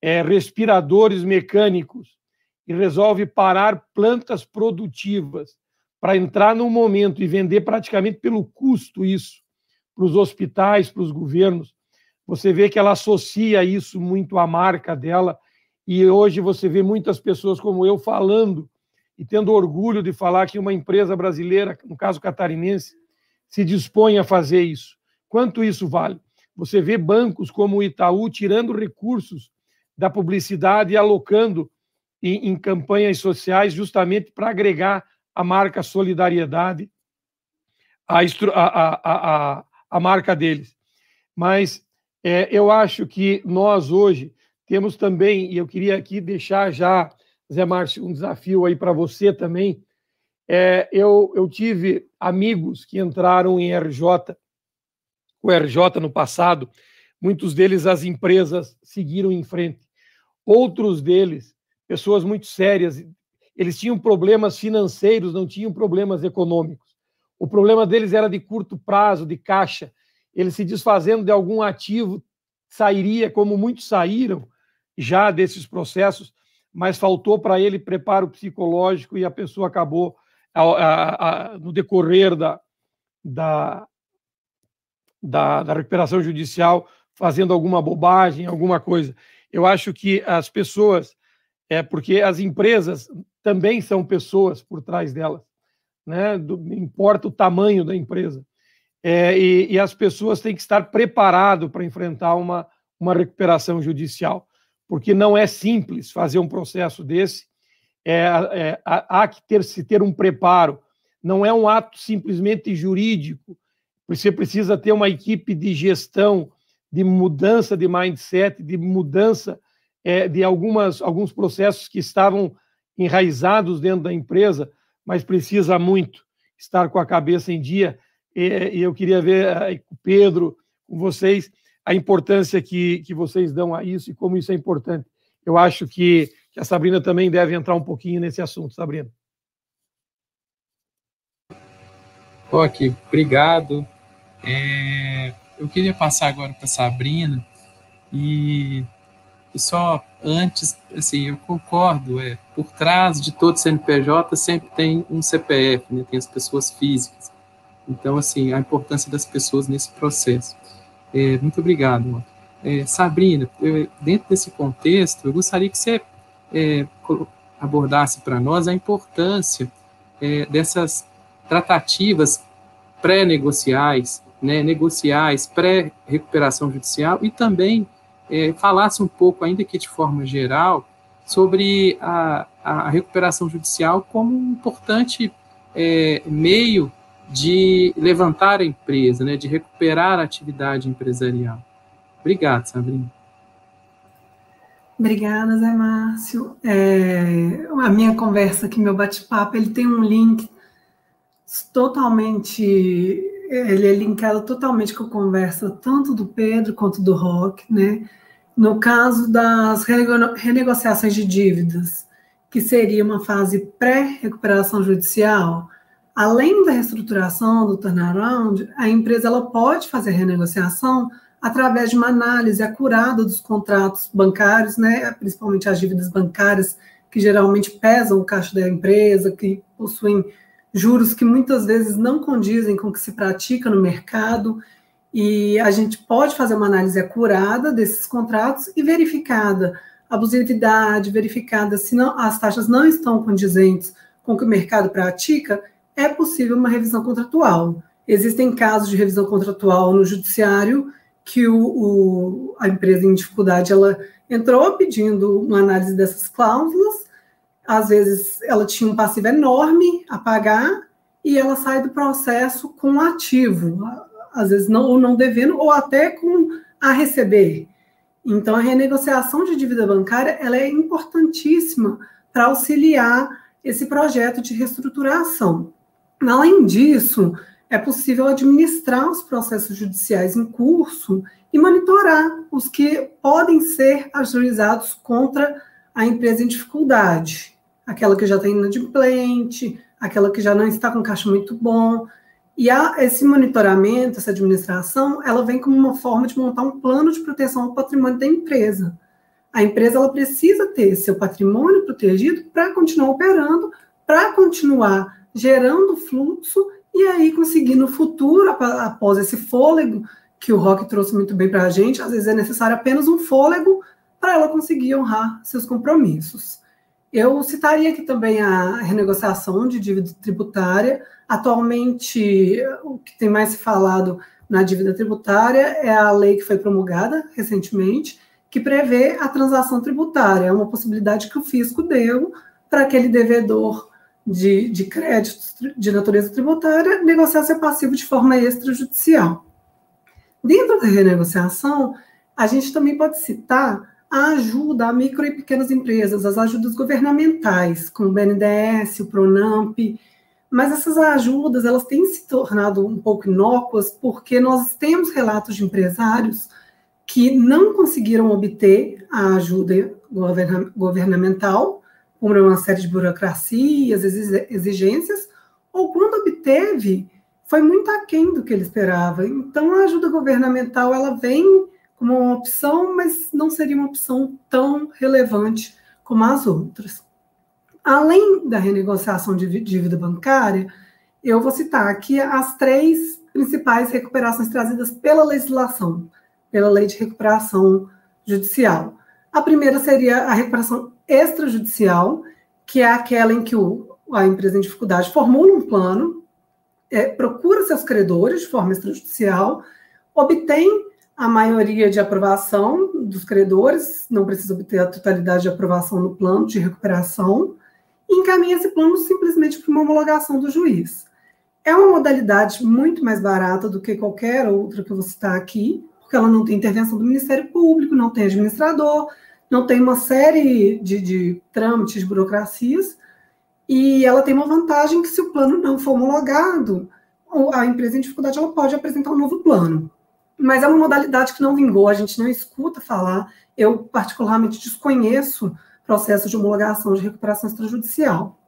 é, respiradores mecânicos e resolve parar plantas produtivas para entrar no momento e vender praticamente pelo custo isso para os hospitais, para os governos. Você vê que ela associa isso muito à marca dela e hoje você vê muitas pessoas como eu falando e tendo orgulho de falar que uma empresa brasileira, no caso catarinense, se dispõe a fazer isso. Quanto isso vale? Você vê bancos como o Itaú tirando recursos da publicidade e alocando em, em campanhas sociais, justamente para agregar a marca solidariedade a, a, a, a marca deles. Mas é, eu acho que nós hoje temos também, e eu queria aqui deixar já, Zé Márcio, um desafio aí para você também. É, eu, eu tive amigos que entraram em RJ, o RJ no passado, muitos deles as empresas seguiram em frente. Outros deles pessoas muito sérias. Eles tinham problemas financeiros, não tinham problemas econômicos. O problema deles era de curto prazo, de caixa. Eles se desfazendo de algum ativo, sairia como muitos saíram já desses processos, mas faltou para ele preparo psicológico e a pessoa acabou, a, a, a, no decorrer da, da, da, da recuperação judicial, fazendo alguma bobagem, alguma coisa. Eu acho que as pessoas é porque as empresas também são pessoas por trás delas, né? Do, importa o tamanho da empresa. É, e, e, as pessoas têm que estar preparadas para enfrentar uma, uma recuperação judicial, porque não é simples fazer um processo desse. É, é, há que ter se ter um preparo. Não é um ato simplesmente jurídico. Você precisa ter uma equipe de gestão, de mudança de mindset, de mudança é, de algumas, alguns processos que estavam enraizados dentro da empresa, mas precisa muito. estar com a cabeça em dia. E, e eu queria ver com o Pedro, com vocês, a importância que, que vocês dão a isso e como isso é importante. Eu acho que, que a Sabrina também deve entrar um pouquinho nesse assunto, Sabrina.
Ok, obrigado. É, eu queria passar agora para Sabrina e, e, só antes, assim, eu concordo, é, por trás de todo CNPJ sempre tem um CPF, né, tem as pessoas físicas. Então, assim, a importância das pessoas nesse processo. É, muito obrigado. É, Sabrina, eu, dentro desse contexto, eu gostaria que você é, abordasse para nós a importância é, dessas tratativas pré-negociais, né, negociais, pré-recuperação judicial e também é, falasse um pouco, ainda que de forma geral, sobre a, a recuperação judicial como um importante é, meio de levantar a empresa, né, de recuperar a atividade empresarial. Obrigado, Sabrina.
Obrigada, Zé Márcio. É, a minha conversa aqui, meu bate-papo, ele tem um link totalmente, ele é linkado totalmente com a conversa tanto do Pedro quanto do Rock, né? No caso das renegociações de dívidas, que seria uma fase pré-recuperação judicial, além da reestruturação do turnaround, a empresa ela pode fazer renegociação através de uma análise acurada dos contratos bancários, né, principalmente as dívidas bancárias, que geralmente pesam o caixa da empresa, que possuem juros que muitas vezes não condizem com o que se pratica no mercado, e a gente pode fazer uma análise acurada desses contratos e verificada abusividade, verificada se não, as taxas não estão condizentes com o que o mercado pratica, é possível uma revisão contratual. Existem casos de revisão contratual no judiciário que o, o, a empresa em dificuldade ela entrou pedindo uma análise dessas cláusulas às vezes ela tinha um passivo enorme a pagar e ela sai do processo com ativo, às vezes não ou não devendo ou até com a receber. Então a renegociação de dívida bancária ela é importantíssima para auxiliar esse projeto de reestruturação. Além disso, é possível administrar os processos judiciais em curso e monitorar os que podem ser ajuizados contra a empresa em dificuldade aquela que já está inadimplente, aquela que já não está com caixa muito bom. E a, esse monitoramento, essa administração, ela vem como uma forma de montar um plano de proteção ao patrimônio da empresa. A empresa ela precisa ter seu patrimônio protegido para continuar operando, para continuar gerando fluxo e aí conseguir no futuro, após esse fôlego que o Rock trouxe muito bem para a gente, às vezes é necessário apenas um fôlego para ela conseguir honrar seus compromissos. Eu citaria aqui também a renegociação de dívida tributária. Atualmente, o que tem mais se falado na dívida tributária é a lei que foi promulgada recentemente, que prevê a transação tributária. É uma possibilidade que o fisco deu para aquele devedor de, de créditos de natureza tributária negociar seu passivo de forma extrajudicial. Dentro da renegociação, a gente também pode citar ajuda a micro e pequenas empresas, as ajudas governamentais, como o BNDES, o Pronamp, mas essas ajudas elas têm se tornado um pouco inócuas porque nós temos relatos de empresários que não conseguiram obter a ajuda governa governamental por uma série de burocracias, exigências, ou quando obteve, foi muito aquém do que ele esperava. Então, a ajuda governamental ela vem uma opção, mas não seria uma opção tão relevante como as outras. Além da renegociação de dívida bancária, eu vou citar aqui as três principais recuperações trazidas pela legislação, pela lei de recuperação judicial. A primeira seria a recuperação extrajudicial, que é aquela em que o, a empresa em dificuldade formula um plano, é, procura seus credores de forma extrajudicial, obtém a maioria de aprovação dos credores, não precisa obter a totalidade de aprovação no plano de recuperação, e encaminha esse plano simplesmente para uma homologação do juiz. É uma modalidade muito mais barata do que qualquer outra que eu vou citar aqui, porque ela não tem intervenção do Ministério Público, não tem administrador, não tem uma série de, de trâmites, de burocracias, E ela tem uma vantagem que se o plano não for homologado, a empresa em dificuldade ela pode apresentar um novo plano. Mas é uma modalidade que não vingou, a gente não escuta falar. Eu, particularmente, desconheço processo de homologação de recuperação extrajudicial.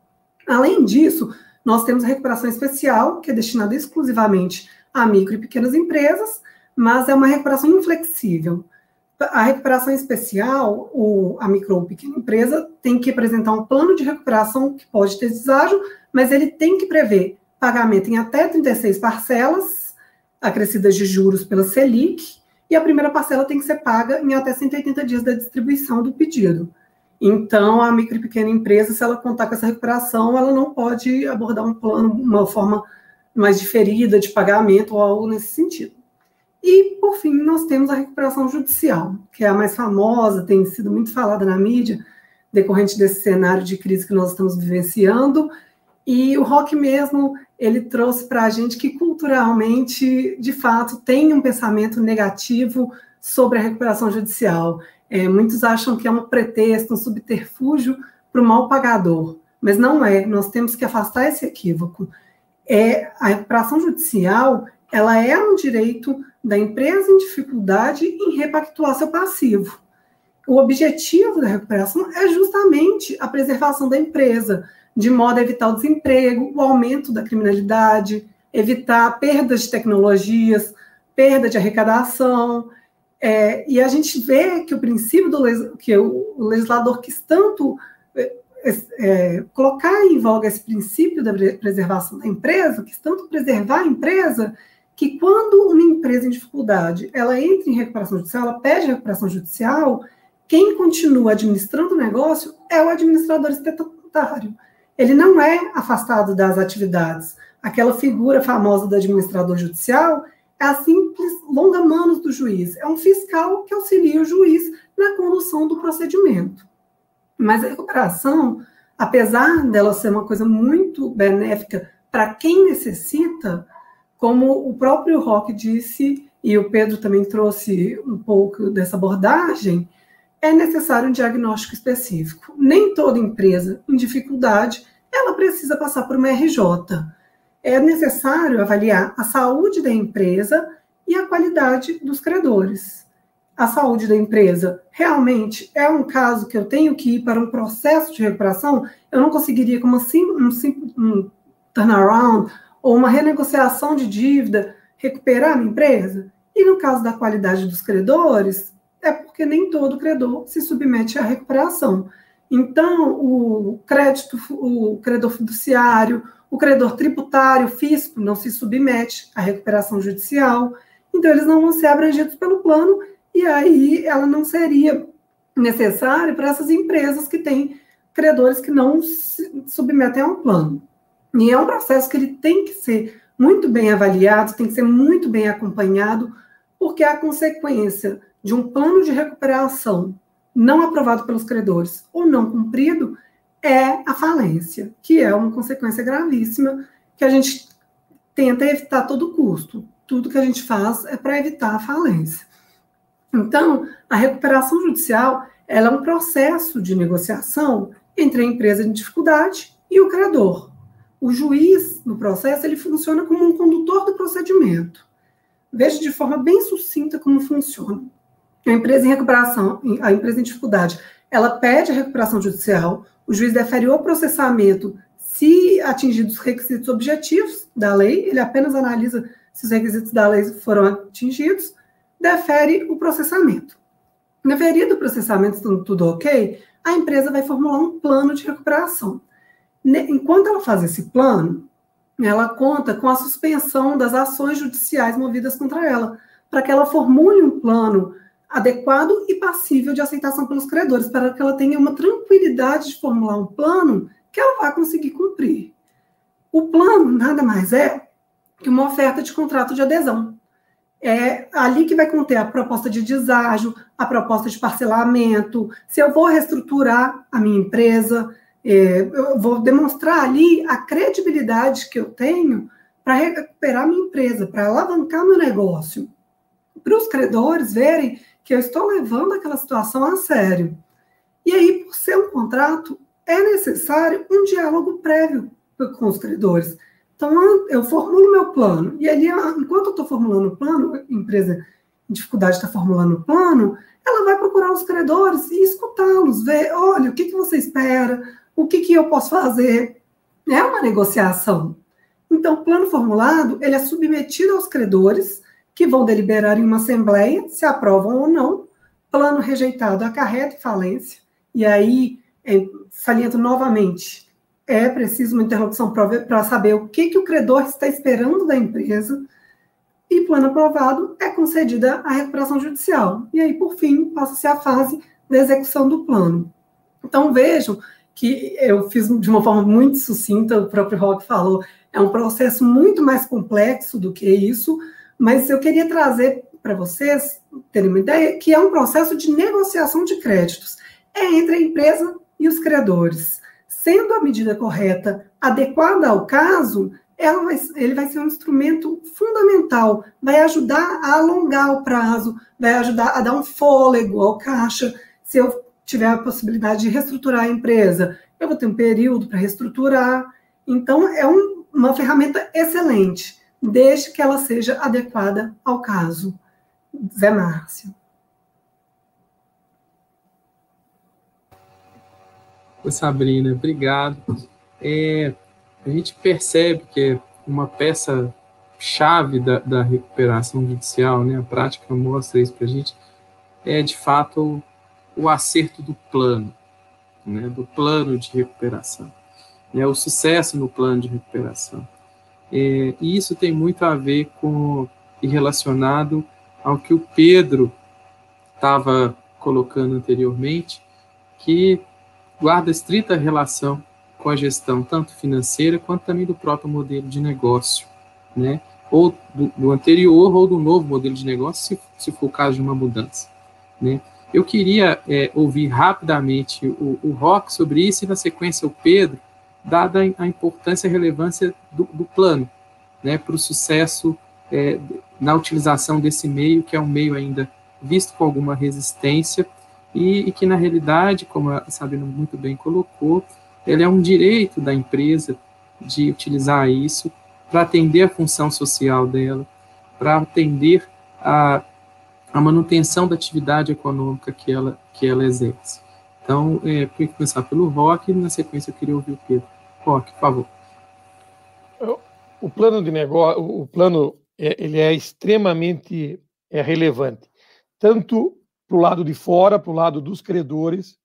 Além disso, nós temos a recuperação especial, que é destinada exclusivamente a micro e pequenas empresas, mas é uma recuperação inflexível. A recuperação especial, o, a micro ou pequena empresa tem que apresentar um plano de recuperação que pode ter deságio, mas ele tem que prever pagamento em até 36 parcelas, acrescidas de juros pela Selic, e a primeira parcela tem que ser paga em até 180 dias da distribuição do pedido. Então, a micro e pequena empresa, se ela contar com essa recuperação, ela não pode abordar um plano, uma forma mais diferida de pagamento ou algo nesse sentido. E, por fim, nós temos a recuperação judicial, que é a mais famosa, tem sido muito falada na mídia, decorrente desse cenário de crise que nós estamos vivenciando. E o Rock mesmo, ele trouxe para a gente que culturalmente, de fato, tem um pensamento negativo sobre a recuperação judicial. É, muitos acham que é um pretexto, um subterfúgio para o mal pagador, mas não é. Nós temos que afastar esse equívoco. É a recuperação judicial, ela é um direito da empresa em dificuldade em repactuar seu passivo. O objetivo da recuperação é justamente a preservação da empresa, de modo a evitar o desemprego, o aumento da criminalidade, evitar perdas de tecnologias, perda de arrecadação, é, e a gente vê que o princípio do que o legislador quis tanto é, é, colocar em voga esse princípio da preservação da empresa, quis tanto preservar a empresa, que quando uma empresa em dificuldade ela entra em recuperação judicial, ela pede recuperação judicial, quem continua administrando o negócio é o administrador estatutário. Ele não é afastado das atividades. Aquela figura famosa do administrador judicial é a simples longa-manos do juiz. É um fiscal que auxilia o juiz na condução do procedimento. Mas a recuperação, apesar dela ser uma coisa muito benéfica para quem necessita, como o próprio Roque disse, e o Pedro também trouxe um pouco dessa abordagem, é necessário um diagnóstico específico. Nem toda empresa em dificuldade ela precisa passar por uma RJ é necessário avaliar a saúde da empresa e a qualidade dos credores. A saúde da empresa realmente é um caso que eu tenho que ir para um processo de recuperação, eu não conseguiria, com uma um, um turnaround ou uma renegociação de dívida, recuperar a minha empresa? E no caso da qualidade dos credores, é porque nem todo credor se submete à recuperação. Então, o crédito, o credor fiduciário, o credor tributário, fisco, não se submete à recuperação judicial, então eles não vão ser abrangidos pelo plano, e aí ela não seria necessária para essas empresas que têm credores que não se submetem ao plano. E é um processo que ele tem que ser muito bem avaliado, tem que ser muito bem acompanhado, porque a consequência de um plano de recuperação não aprovado pelos credores ou não cumprido é a falência, que é uma consequência gravíssima que a gente tenta evitar a todo custo. Tudo que a gente faz é para evitar a falência. Então, a recuperação judicial ela é um processo de negociação entre a empresa em dificuldade e o credor. O juiz, no processo, ele funciona como um condutor do procedimento. Veja de forma bem sucinta como funciona. A empresa em recuperação, a empresa em dificuldade, ela pede a recuperação judicial, o juiz defere o processamento se atingidos os requisitos objetivos da lei, ele apenas analisa se os requisitos da lei foram atingidos, defere o processamento. Na veria do processamento, estando tudo ok, a empresa vai formular um plano de recuperação. Enquanto ela faz esse plano, ela conta com a suspensão das ações judiciais movidas contra ela, para que ela formule um plano adequado e passível de aceitação pelos credores, para que ela tenha uma tranquilidade de formular um plano que ela vai conseguir cumprir. O plano nada mais é que uma oferta de contrato de adesão. É ali que vai conter a proposta de deságio, a proposta de parcelamento, se eu vou reestruturar a minha empresa, é, eu vou demonstrar ali a credibilidade que eu tenho para recuperar minha empresa, para alavancar meu negócio. Para os credores verem que eu estou levando aquela situação a sério. E aí, por ser um contrato, é necessário um diálogo prévio com os credores. Então, eu formulo meu plano, e ali, enquanto eu estou formulando o plano, a empresa em dificuldade está formulando o plano, ela vai procurar os credores e escutá-los, ver, olha, o que, que você espera, o que, que eu posso fazer. É uma negociação. Então, o plano formulado, ele é submetido aos credores, que vão deliberar em uma assembleia se aprovam ou não. Plano rejeitado acarreta falência. E aí, é, saliento novamente, é preciso uma interlocução para saber o que, que o credor está esperando da empresa. E plano aprovado é concedida a recuperação judicial. E aí, por fim, passa-se a fase da execução do plano. Então, vejam que eu fiz de uma forma muito sucinta, o próprio Rock falou, é um processo muito mais complexo do que isso, mas eu queria trazer para vocês terem uma ideia que é um processo de negociação de créditos. É entre a empresa e os credores. Sendo a medida correta adequada ao caso, vai, ele vai ser um instrumento fundamental, vai ajudar a alongar o prazo, vai ajudar a dar um fôlego ao caixa. Se eu tiver a possibilidade de reestruturar a empresa, eu vou ter um período para reestruturar. Então, é um, uma ferramenta excelente, desde que ela seja adequada ao caso. Zé Márcio.
Oi, Sabrina, obrigado. É, a gente percebe que é uma peça chave da, da recuperação judicial, né, a prática mostra isso para a gente, é de fato o acerto do plano, né, do plano de recuperação, né, o sucesso no plano de recuperação. É, e isso tem muito a ver com e relacionado ao que o Pedro estava colocando anteriormente, que guarda estrita relação com a gestão tanto financeira quanto também do próprio modelo de negócio, né? Ou do, do anterior ou do novo modelo de negócio, se, se for o caso de uma mudança, né? Eu queria é, ouvir rapidamente o, o Rock sobre isso e, na sequência, o Pedro, dada a importância e relevância do, do plano né, para o sucesso é, na utilização desse meio, que é um meio ainda visto com alguma resistência e, e que, na realidade, como a Sabina muito bem colocou, ele é um direito da empresa de utilizar isso para atender a função social dela, para atender a a manutenção da atividade econômica que ela, que ela exerce. Então, é, queria começar pelo Rock e, na sequência, eu queria ouvir o Pedro. Rock, por favor.
O plano de negócio, o plano, é, ele é extremamente é, relevante, tanto para o lado de fora, para o lado dos credores,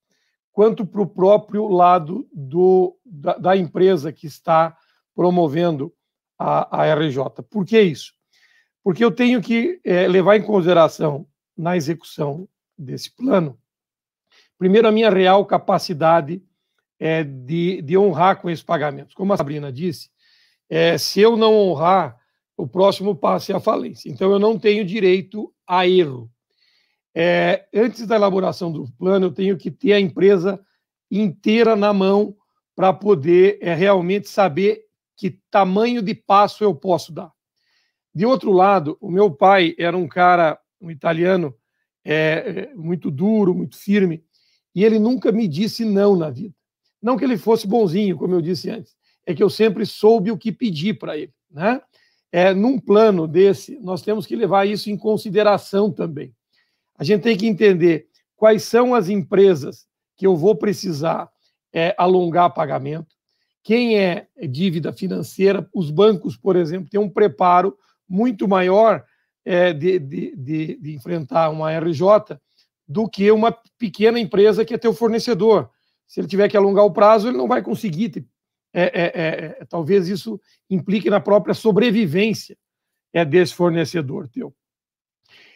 quanto para o próprio lado do, da, da, empresa que está promovendo a, a RJ. Por que isso? porque eu tenho que é, levar em consideração na execução desse plano, primeiro, a minha real capacidade é, de, de honrar com esses pagamentos. Como a Sabrina disse, é, se eu não honrar, o próximo passo é a falência. Então, eu não tenho direito a erro. É, antes da elaboração do plano, eu tenho que ter a empresa inteira na mão para poder é, realmente saber que tamanho de passo eu posso dar. De outro lado, o meu pai era um cara, um italiano, é, é, muito duro, muito firme, e ele nunca me disse não na vida. Não que ele fosse bonzinho, como eu disse antes, é que eu sempre soube o que pedir para ele. Né? É, num plano desse, nós temos que levar isso em consideração também. A gente tem que entender quais são as empresas que eu vou precisar é, alongar pagamento, quem é dívida financeira, os bancos, por exemplo, têm um preparo muito maior é, de, de, de, de, enfrentar uma RJ do que uma pequena empresa que é teu fornecedor. Se ele tiver que alongar o prazo, ele não vai conseguir. É, é, é, é talvez isso implique na própria sobrevivência é, desse fornecedor teu.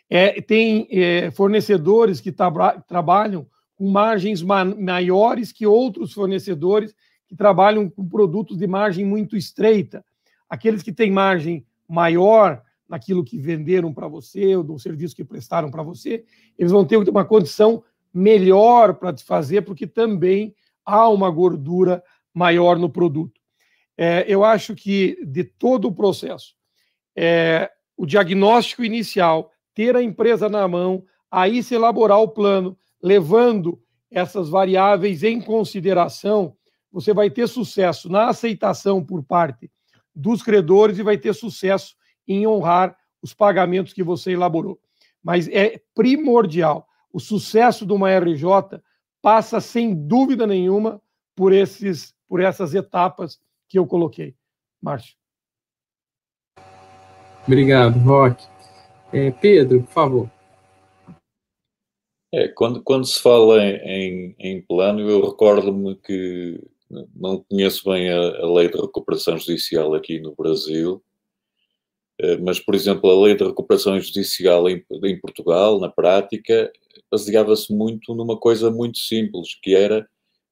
É, tem fornecedores que tra trabalham com margens ma maiores que outros fornecedores que trabalham com produtos de margem muito estreita. Aqueles que têm margem maior naquilo que venderam para você, ou do serviço que prestaram para você, eles vão ter uma condição melhor para te fazer, porque também há uma gordura maior no produto. É, eu acho que de todo o processo, é, o diagnóstico inicial, ter a empresa na mão, aí se elaborar o plano, levando essas variáveis em consideração, você vai ter sucesso na aceitação por parte dos credores e vai ter sucesso em honrar os pagamentos que você elaborou. Mas é primordial. O sucesso de uma RJ passa, sem dúvida nenhuma, por, esses, por essas etapas que eu coloquei. Márcio.
Obrigado, Roque. É, Pedro, por favor.
É, quando, quando se fala em, em plano, eu recordo-me que não conheço bem a, a, lei de recuperação judicial aqui no Brasil, eh, mas, por exemplo, a lei de recuperação judicial em, em Portugal, na prática, baseava-se muito numa coisa muito simples, que era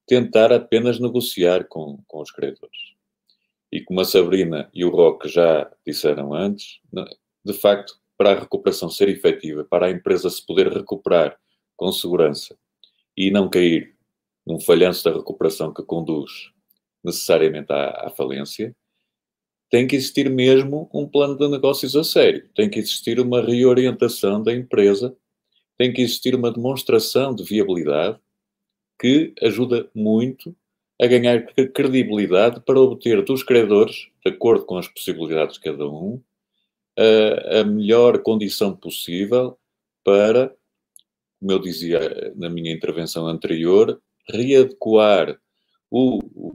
tentar apenas negociar com, com os credores. E como a Sabrina e o Roque já disseram antes, de facto, para a recuperação ser efetiva, para a empresa se poder recuperar com segurança e não cair num falhanço da recuperação que conduz necessariamente à, à falência, tem que existir mesmo um plano de negócios a sério, tem que existir uma reorientação da empresa, tem que existir uma demonstração de viabilidade que ajuda muito a ganhar credibilidade para obter dos credores, de acordo com as possibilidades de cada um, a, a melhor condição possível para, como eu dizia na minha intervenção anterior, readequar o, o,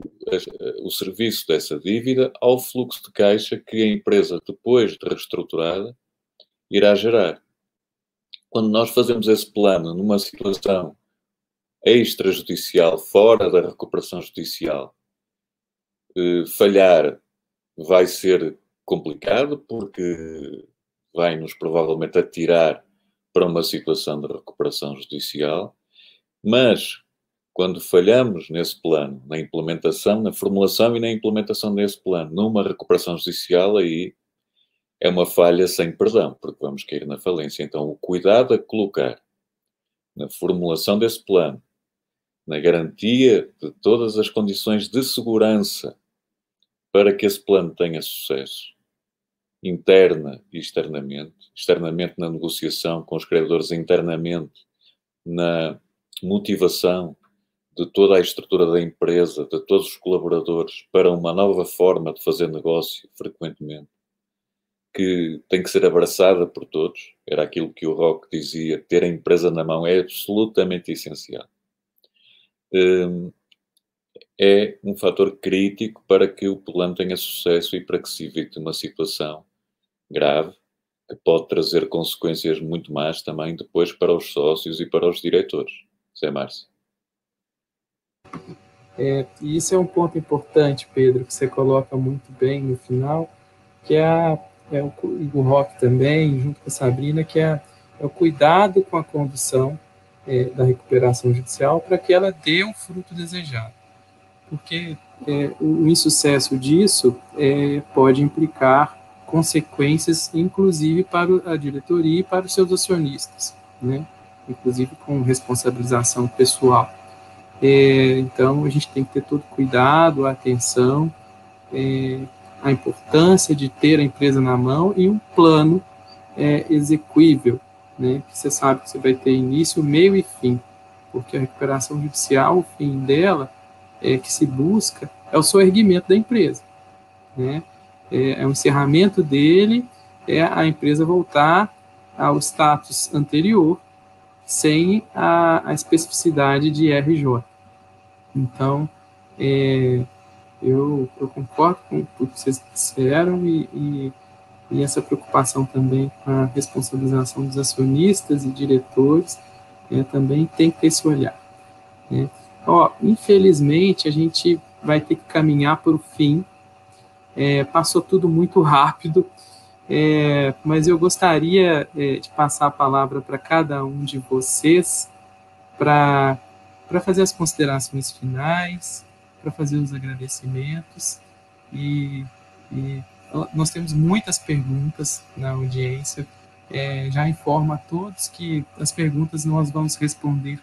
o, serviço dessa dívida ao fluxo de caixa que a empresa, depois de reestruturada, irá gerar. Quando nós fazemos esse plano numa situação extrajudicial, fora da recuperação judicial, eh, falhar vai ser complicado porque vai-nos provavelmente atirar para uma situação de recuperação judicial, mas quando falhamos nesse plano, na implementação, na formulação e na implementação desse plano, numa recuperação judicial, aí é uma falha sem perdão, porque vamos cair na falência. Então, o cuidado a colocar na formulação desse plano, na garantia de todas as condições de segurança para que esse plano tenha sucesso, interna e externamente, externamente na negociação com os credores, internamente na motivação de toda a estrutura da empresa, de todos os colaboradores, para uma nova forma de fazer negócio, frequentemente, que tem que ser abraçada por todos. Era aquilo que o Rock dizia: ter a empresa na mão é absolutamente essencial. Hum, é um fator crítico para que o plano tenha sucesso e para que se evite uma situação grave que pode trazer consequências muito más também depois para os sócios e para os diretores. Zé Márcio.
É, e isso é um ponto importante, Pedro, que você coloca muito bem no final, que é, a, é o, o Rock também, junto com a Sabrina, que é, é o cuidado com a condução é, da recuperação judicial para que ela dê o fruto desejado. Porque é, o insucesso disso é, pode implicar consequências, inclusive para a diretoria e para os seus acionistas, né? inclusive com responsabilização pessoal. É, então, a gente tem que ter todo cuidado, atenção, é, a importância de ter a empresa na mão e um plano é, execuível, né, que você sabe que você vai ter início, meio e fim, porque a recuperação judicial, o fim dela, é, que se busca é o soerguimento da empresa, né, é, é o encerramento dele, é a empresa voltar ao status anterior, sem a, a especificidade de RJ. Então, é, eu, eu, concordo com tudo que vocês disseram e, e, e, essa preocupação também com a responsabilização dos acionistas e diretores é, também tem que ter esse olhar. Né? Ó, infelizmente, a gente vai ter que caminhar para o fim. É, passou tudo muito rápido é, mas eu gostaria é, de passar a palavra para cada um de vocês para fazer as considerações finais, para fazer os agradecimentos. E, e, nós temos muitas perguntas na audiência. É, já informo a todos que as perguntas nós vamos responder,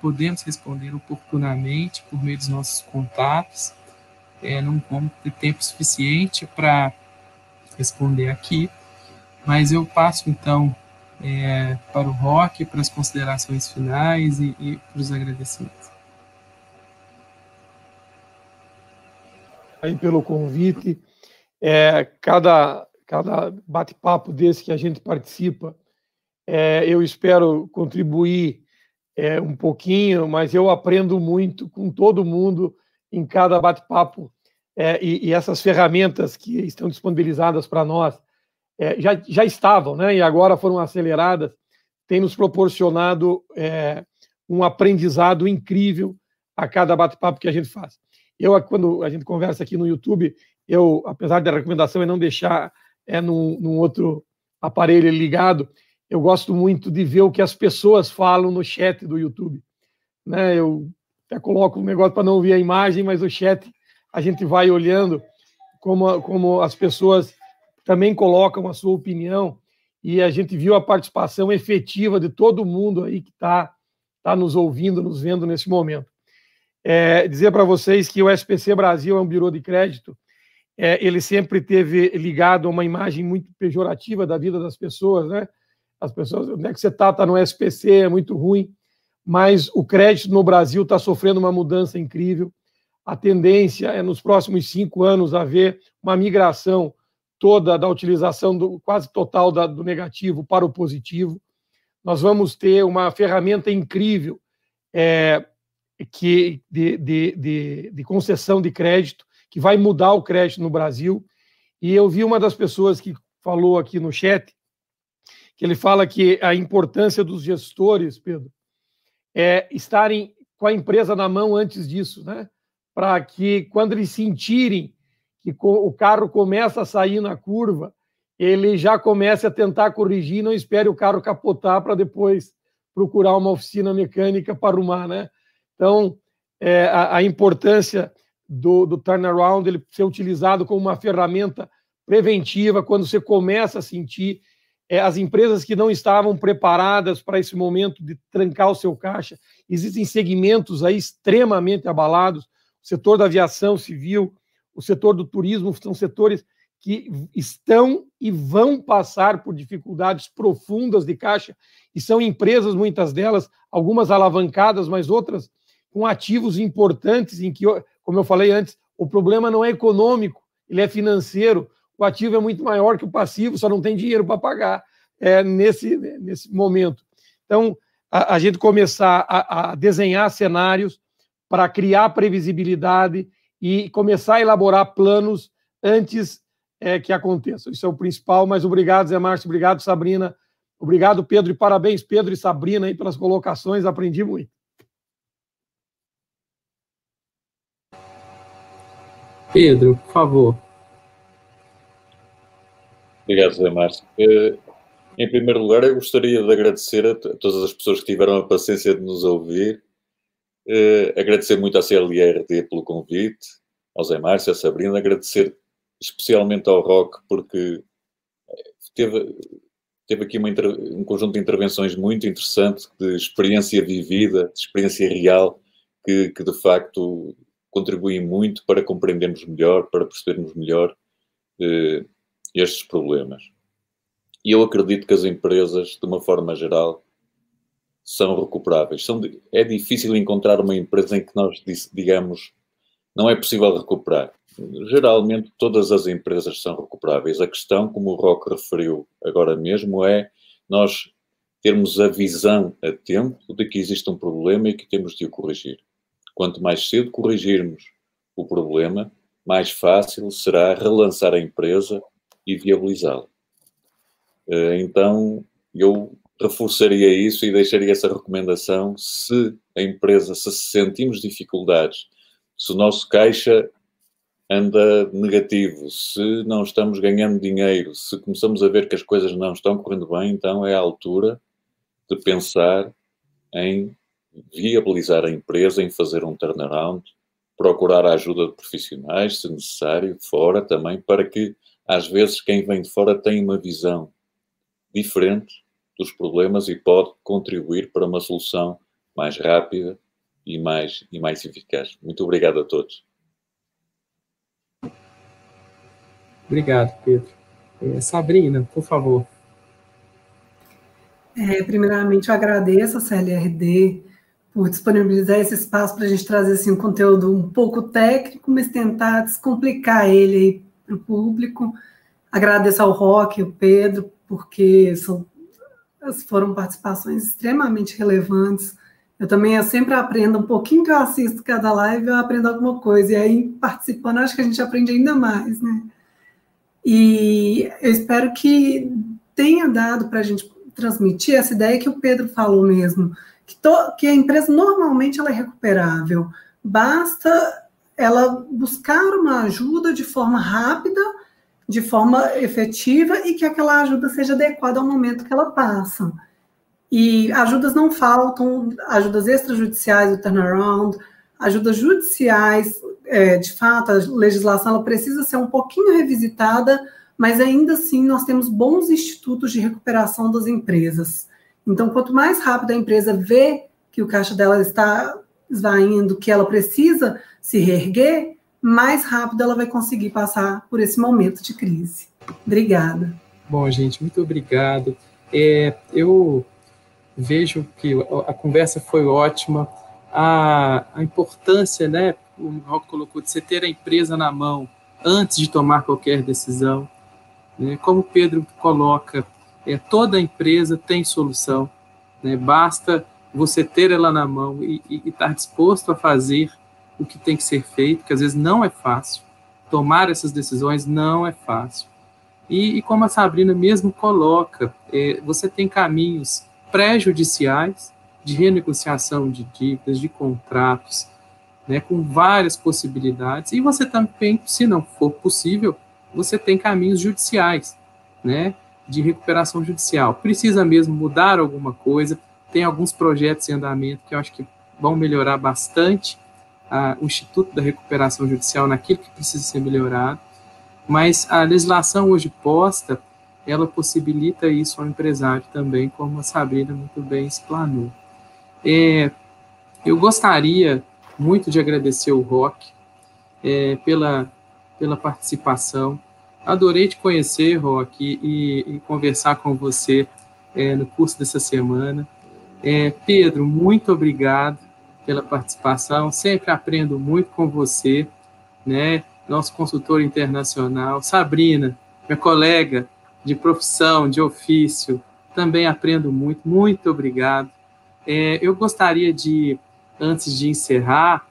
podemos responder oportunamente por meio dos nossos contatos. É, não vamos ter tempo suficiente para responder aqui, mas eu passo então é, para o Rock, para as considerações finais e, e para os agradecimentos.
Aí pelo convite. É, cada cada bate-papo desse que a gente participa, é, eu espero contribuir é, um pouquinho, mas eu aprendo muito com todo mundo em cada bate-papo é, e, e, essas ferramentas que estão disponibilizadas para nós é, já, já estavam, né? E agora foram aceleradas, tem nos proporcionado é, um aprendizado incrível a cada bate-papo que a gente faz. Eu, quando a gente conversa aqui no YouTube, eu, apesar da recomendação é não deixar é num, num outro aparelho ligado, eu gosto muito de ver o que as pessoas falam no chat do YouTube. Né? Eu até coloco um negócio para não ouvir a imagem, mas o chat a gente vai olhando como, como as pessoas também colocam a sua opinião e a gente viu a participação efetiva de todo mundo aí que está tá nos ouvindo, nos vendo nesse momento. É, dizer para vocês que o SPC Brasil é um bureau de crédito é, ele sempre teve ligado a uma imagem muito pejorativa da vida das pessoas, né? As pessoas, onde é que você está? Está no SPC, é muito ruim. Mas o crédito no Brasil está sofrendo uma mudança incrível. A tendência é, nos próximos cinco anos, haver uma migração toda da utilização do quase total da, do negativo para o positivo. Nós vamos ter uma ferramenta incrível é, que de, de, de, de concessão de crédito que vai mudar o crédito no Brasil. E eu vi uma das pessoas que falou aqui no chat, que ele fala que a importância dos gestores, Pedro, é estarem com a empresa na mão antes disso, né? Para que quando eles sentirem que o carro começa a sair na curva, ele já comece a tentar corrigir, não espere o carro capotar para depois procurar uma oficina mecânica para arrumar, né? Então, é, a, a importância do, do turnaround ele ser utilizado como uma ferramenta preventiva quando você começa a sentir é, as empresas que não estavam preparadas para esse momento de trancar o seu caixa. Existem segmentos aí extremamente abalados, o setor da aviação civil, o setor do turismo, são setores que estão e vão passar por dificuldades profundas de caixa, e são empresas, muitas delas, algumas alavancadas, mas outras com ativos importantes em que como eu falei antes, o problema não é econômico, ele é financeiro. O ativo é muito maior que o passivo, só não tem dinheiro para pagar é, nesse, nesse momento. Então, a, a gente começar a, a desenhar cenários para criar previsibilidade e começar a elaborar planos antes é, que aconteça. Isso é o principal, mas obrigado, Zé Márcio, obrigado, Sabrina, obrigado, Pedro, e parabéns, Pedro e Sabrina, aí, pelas colocações, aprendi muito.
Pedro, por favor.
Obrigado, Zé Márcio. Eh, em primeiro lugar, eu gostaria de agradecer a todas as pessoas que tiveram a paciência de nos ouvir. Eh, agradecer muito à CLRD pelo convite, ao Zé Márcio, à Sabrina. Agradecer especialmente ao Rock, porque eh, teve, teve aqui um conjunto de intervenções muito interessante, de experiência vivida, de experiência real, que, que de facto contribuem muito para compreendermos melhor, para percebermos melhor eh, estes problemas. E eu acredito que as empresas, de uma forma geral, são recuperáveis. São, é difícil encontrar uma empresa em que nós digamos não é possível recuperar. Geralmente todas as empresas são recuperáveis. A questão, como o Rock referiu agora mesmo, é nós termos a visão a tempo de que existe um problema e que temos de o corrigir. Quanto mais cedo corrigirmos o problema, mais fácil será relançar a empresa e viabilizá-la. Eh, então, eu reforçaria isso e deixaria essa recomendação se a empresa, se sentimos dificuldades, se o nosso caixa anda negativo, se não estamos ganhando dinheiro, se começamos a ver que as coisas não estão correndo bem, então é a altura de pensar em viabilizar a empresa em fazer um turnaround, procurar a ajuda de profissionais, se necessário, de fora também, para que, às vezes, quem vem de fora tem uma visão diferente dos problemas e pode contribuir para uma solução mais rápida e mais, e mais eficaz. Muito obrigado a todos.
Obrigado, Pedro. É, Sabrina, por favor.
É, primeiramente, eu agradeço a CLRD por disponibilizar esse espaço para a gente trazer assim, um conteúdo um pouco técnico, mas tentar descomplicar ele para o público. Agradeço ao Rock e ao Pedro, porque são, foram participações extremamente relevantes. Eu também eu sempre aprendo um pouquinho que eu assisto cada live, eu aprendo alguma coisa. E aí, participando, acho que a gente aprende ainda mais, né? E eu espero que tenha dado para a gente transmitir essa ideia que o Pedro falou mesmo, que, to, que a empresa normalmente ela é recuperável. Basta ela buscar uma ajuda de forma rápida, de forma efetiva e que aquela ajuda seja adequada ao momento que ela passa. E ajudas não faltam, ajudas extrajudiciais, o turnaround, ajudas judiciais, é, de fato, a legislação ela precisa ser um pouquinho revisitada, mas ainda assim nós temos bons institutos de recuperação das empresas. Então, quanto mais rápido a empresa vê que o caixa dela está esvaindo, que ela precisa se reerguer, mais rápido ela vai conseguir passar por esse momento de crise. Obrigada.
Bom, gente, muito obrigado. É, eu vejo que a conversa foi ótima. A, a importância, né, o Rock colocou, de você ter a empresa na mão antes de tomar qualquer decisão. Né? Como o Pedro coloca, é, toda empresa tem solução, né? basta você ter ela na mão e, estar disposto a fazer o que tem que ser feito, que às vezes não é fácil. Tomar essas decisões não é fácil. E, e como a Sabrina mesmo coloca, é, você tem caminhos pré-judiciais de renegociação de dívidas, de contratos, né, com várias possibilidades. E você também, se não for possível, você tem caminhos judiciais, né, de recuperação judicial. Precisa mesmo mudar alguma coisa, tem alguns projetos em andamento que eu acho que vão melhorar bastante a, o Instituto da Recuperação Judicial naquilo que precisa ser melhorado, mas a legislação hoje posta, ela possibilita isso ao empresário também, como a Sabrina muito bem explanou. É, eu gostaria muito de agradecer o Rock é, pela, pela participação. Adorei te conhecer, Rock, e, e conversar com você é, no curso dessa semana. É, Pedro, muito obrigado pela participação. Sempre aprendo muito com você, né? Nosso consultor internacional. Sabrina, minha colega de profissão, de ofício, também aprendo muito. Muito obrigado. É, eu gostaria de antes de encerrar,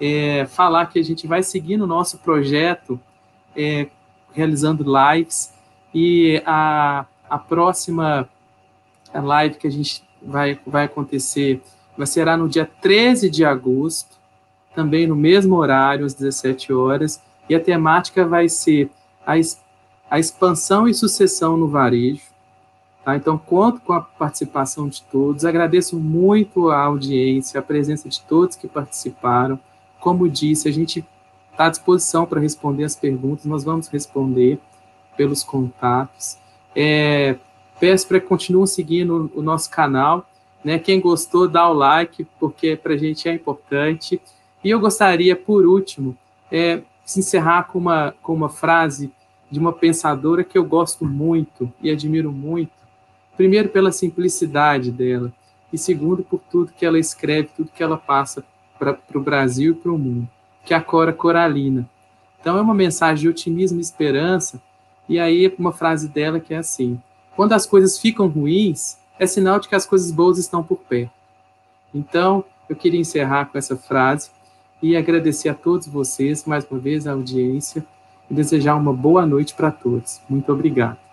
é, falar que a gente vai seguir no nosso projeto, é, realizando lives, e a, a próxima live que a gente vai, vai acontecer vai será no dia 13 de agosto, também no mesmo horário, às 17 horas, e a temática vai ser a, a expansão e sucessão no varejo. Tá? Então, conto com a participação de todos. Agradeço muito a audiência, a presença de todos que participaram. Como disse, a gente está à disposição para responder as perguntas, nós vamos responder pelos contatos. É, peço para que continuem seguindo o nosso canal. Né? Quem gostou, dá o like, porque para a gente é importante. E eu gostaria, por último, é, se encerrar com uma, com uma frase de uma pensadora que eu gosto muito e admiro muito, Primeiro, pela simplicidade dela, e segundo, por tudo que ela escreve, tudo que ela passa para o Brasil e para o mundo, que é a Cora Coralina. Então, é uma mensagem de otimismo e esperança, e aí uma frase dela que é assim: quando as coisas ficam ruins, é sinal de que as coisas boas estão por perto. Então, eu queria encerrar com essa frase e agradecer a todos vocês, mais uma vez, a audiência, e desejar uma boa noite para todos. Muito obrigado.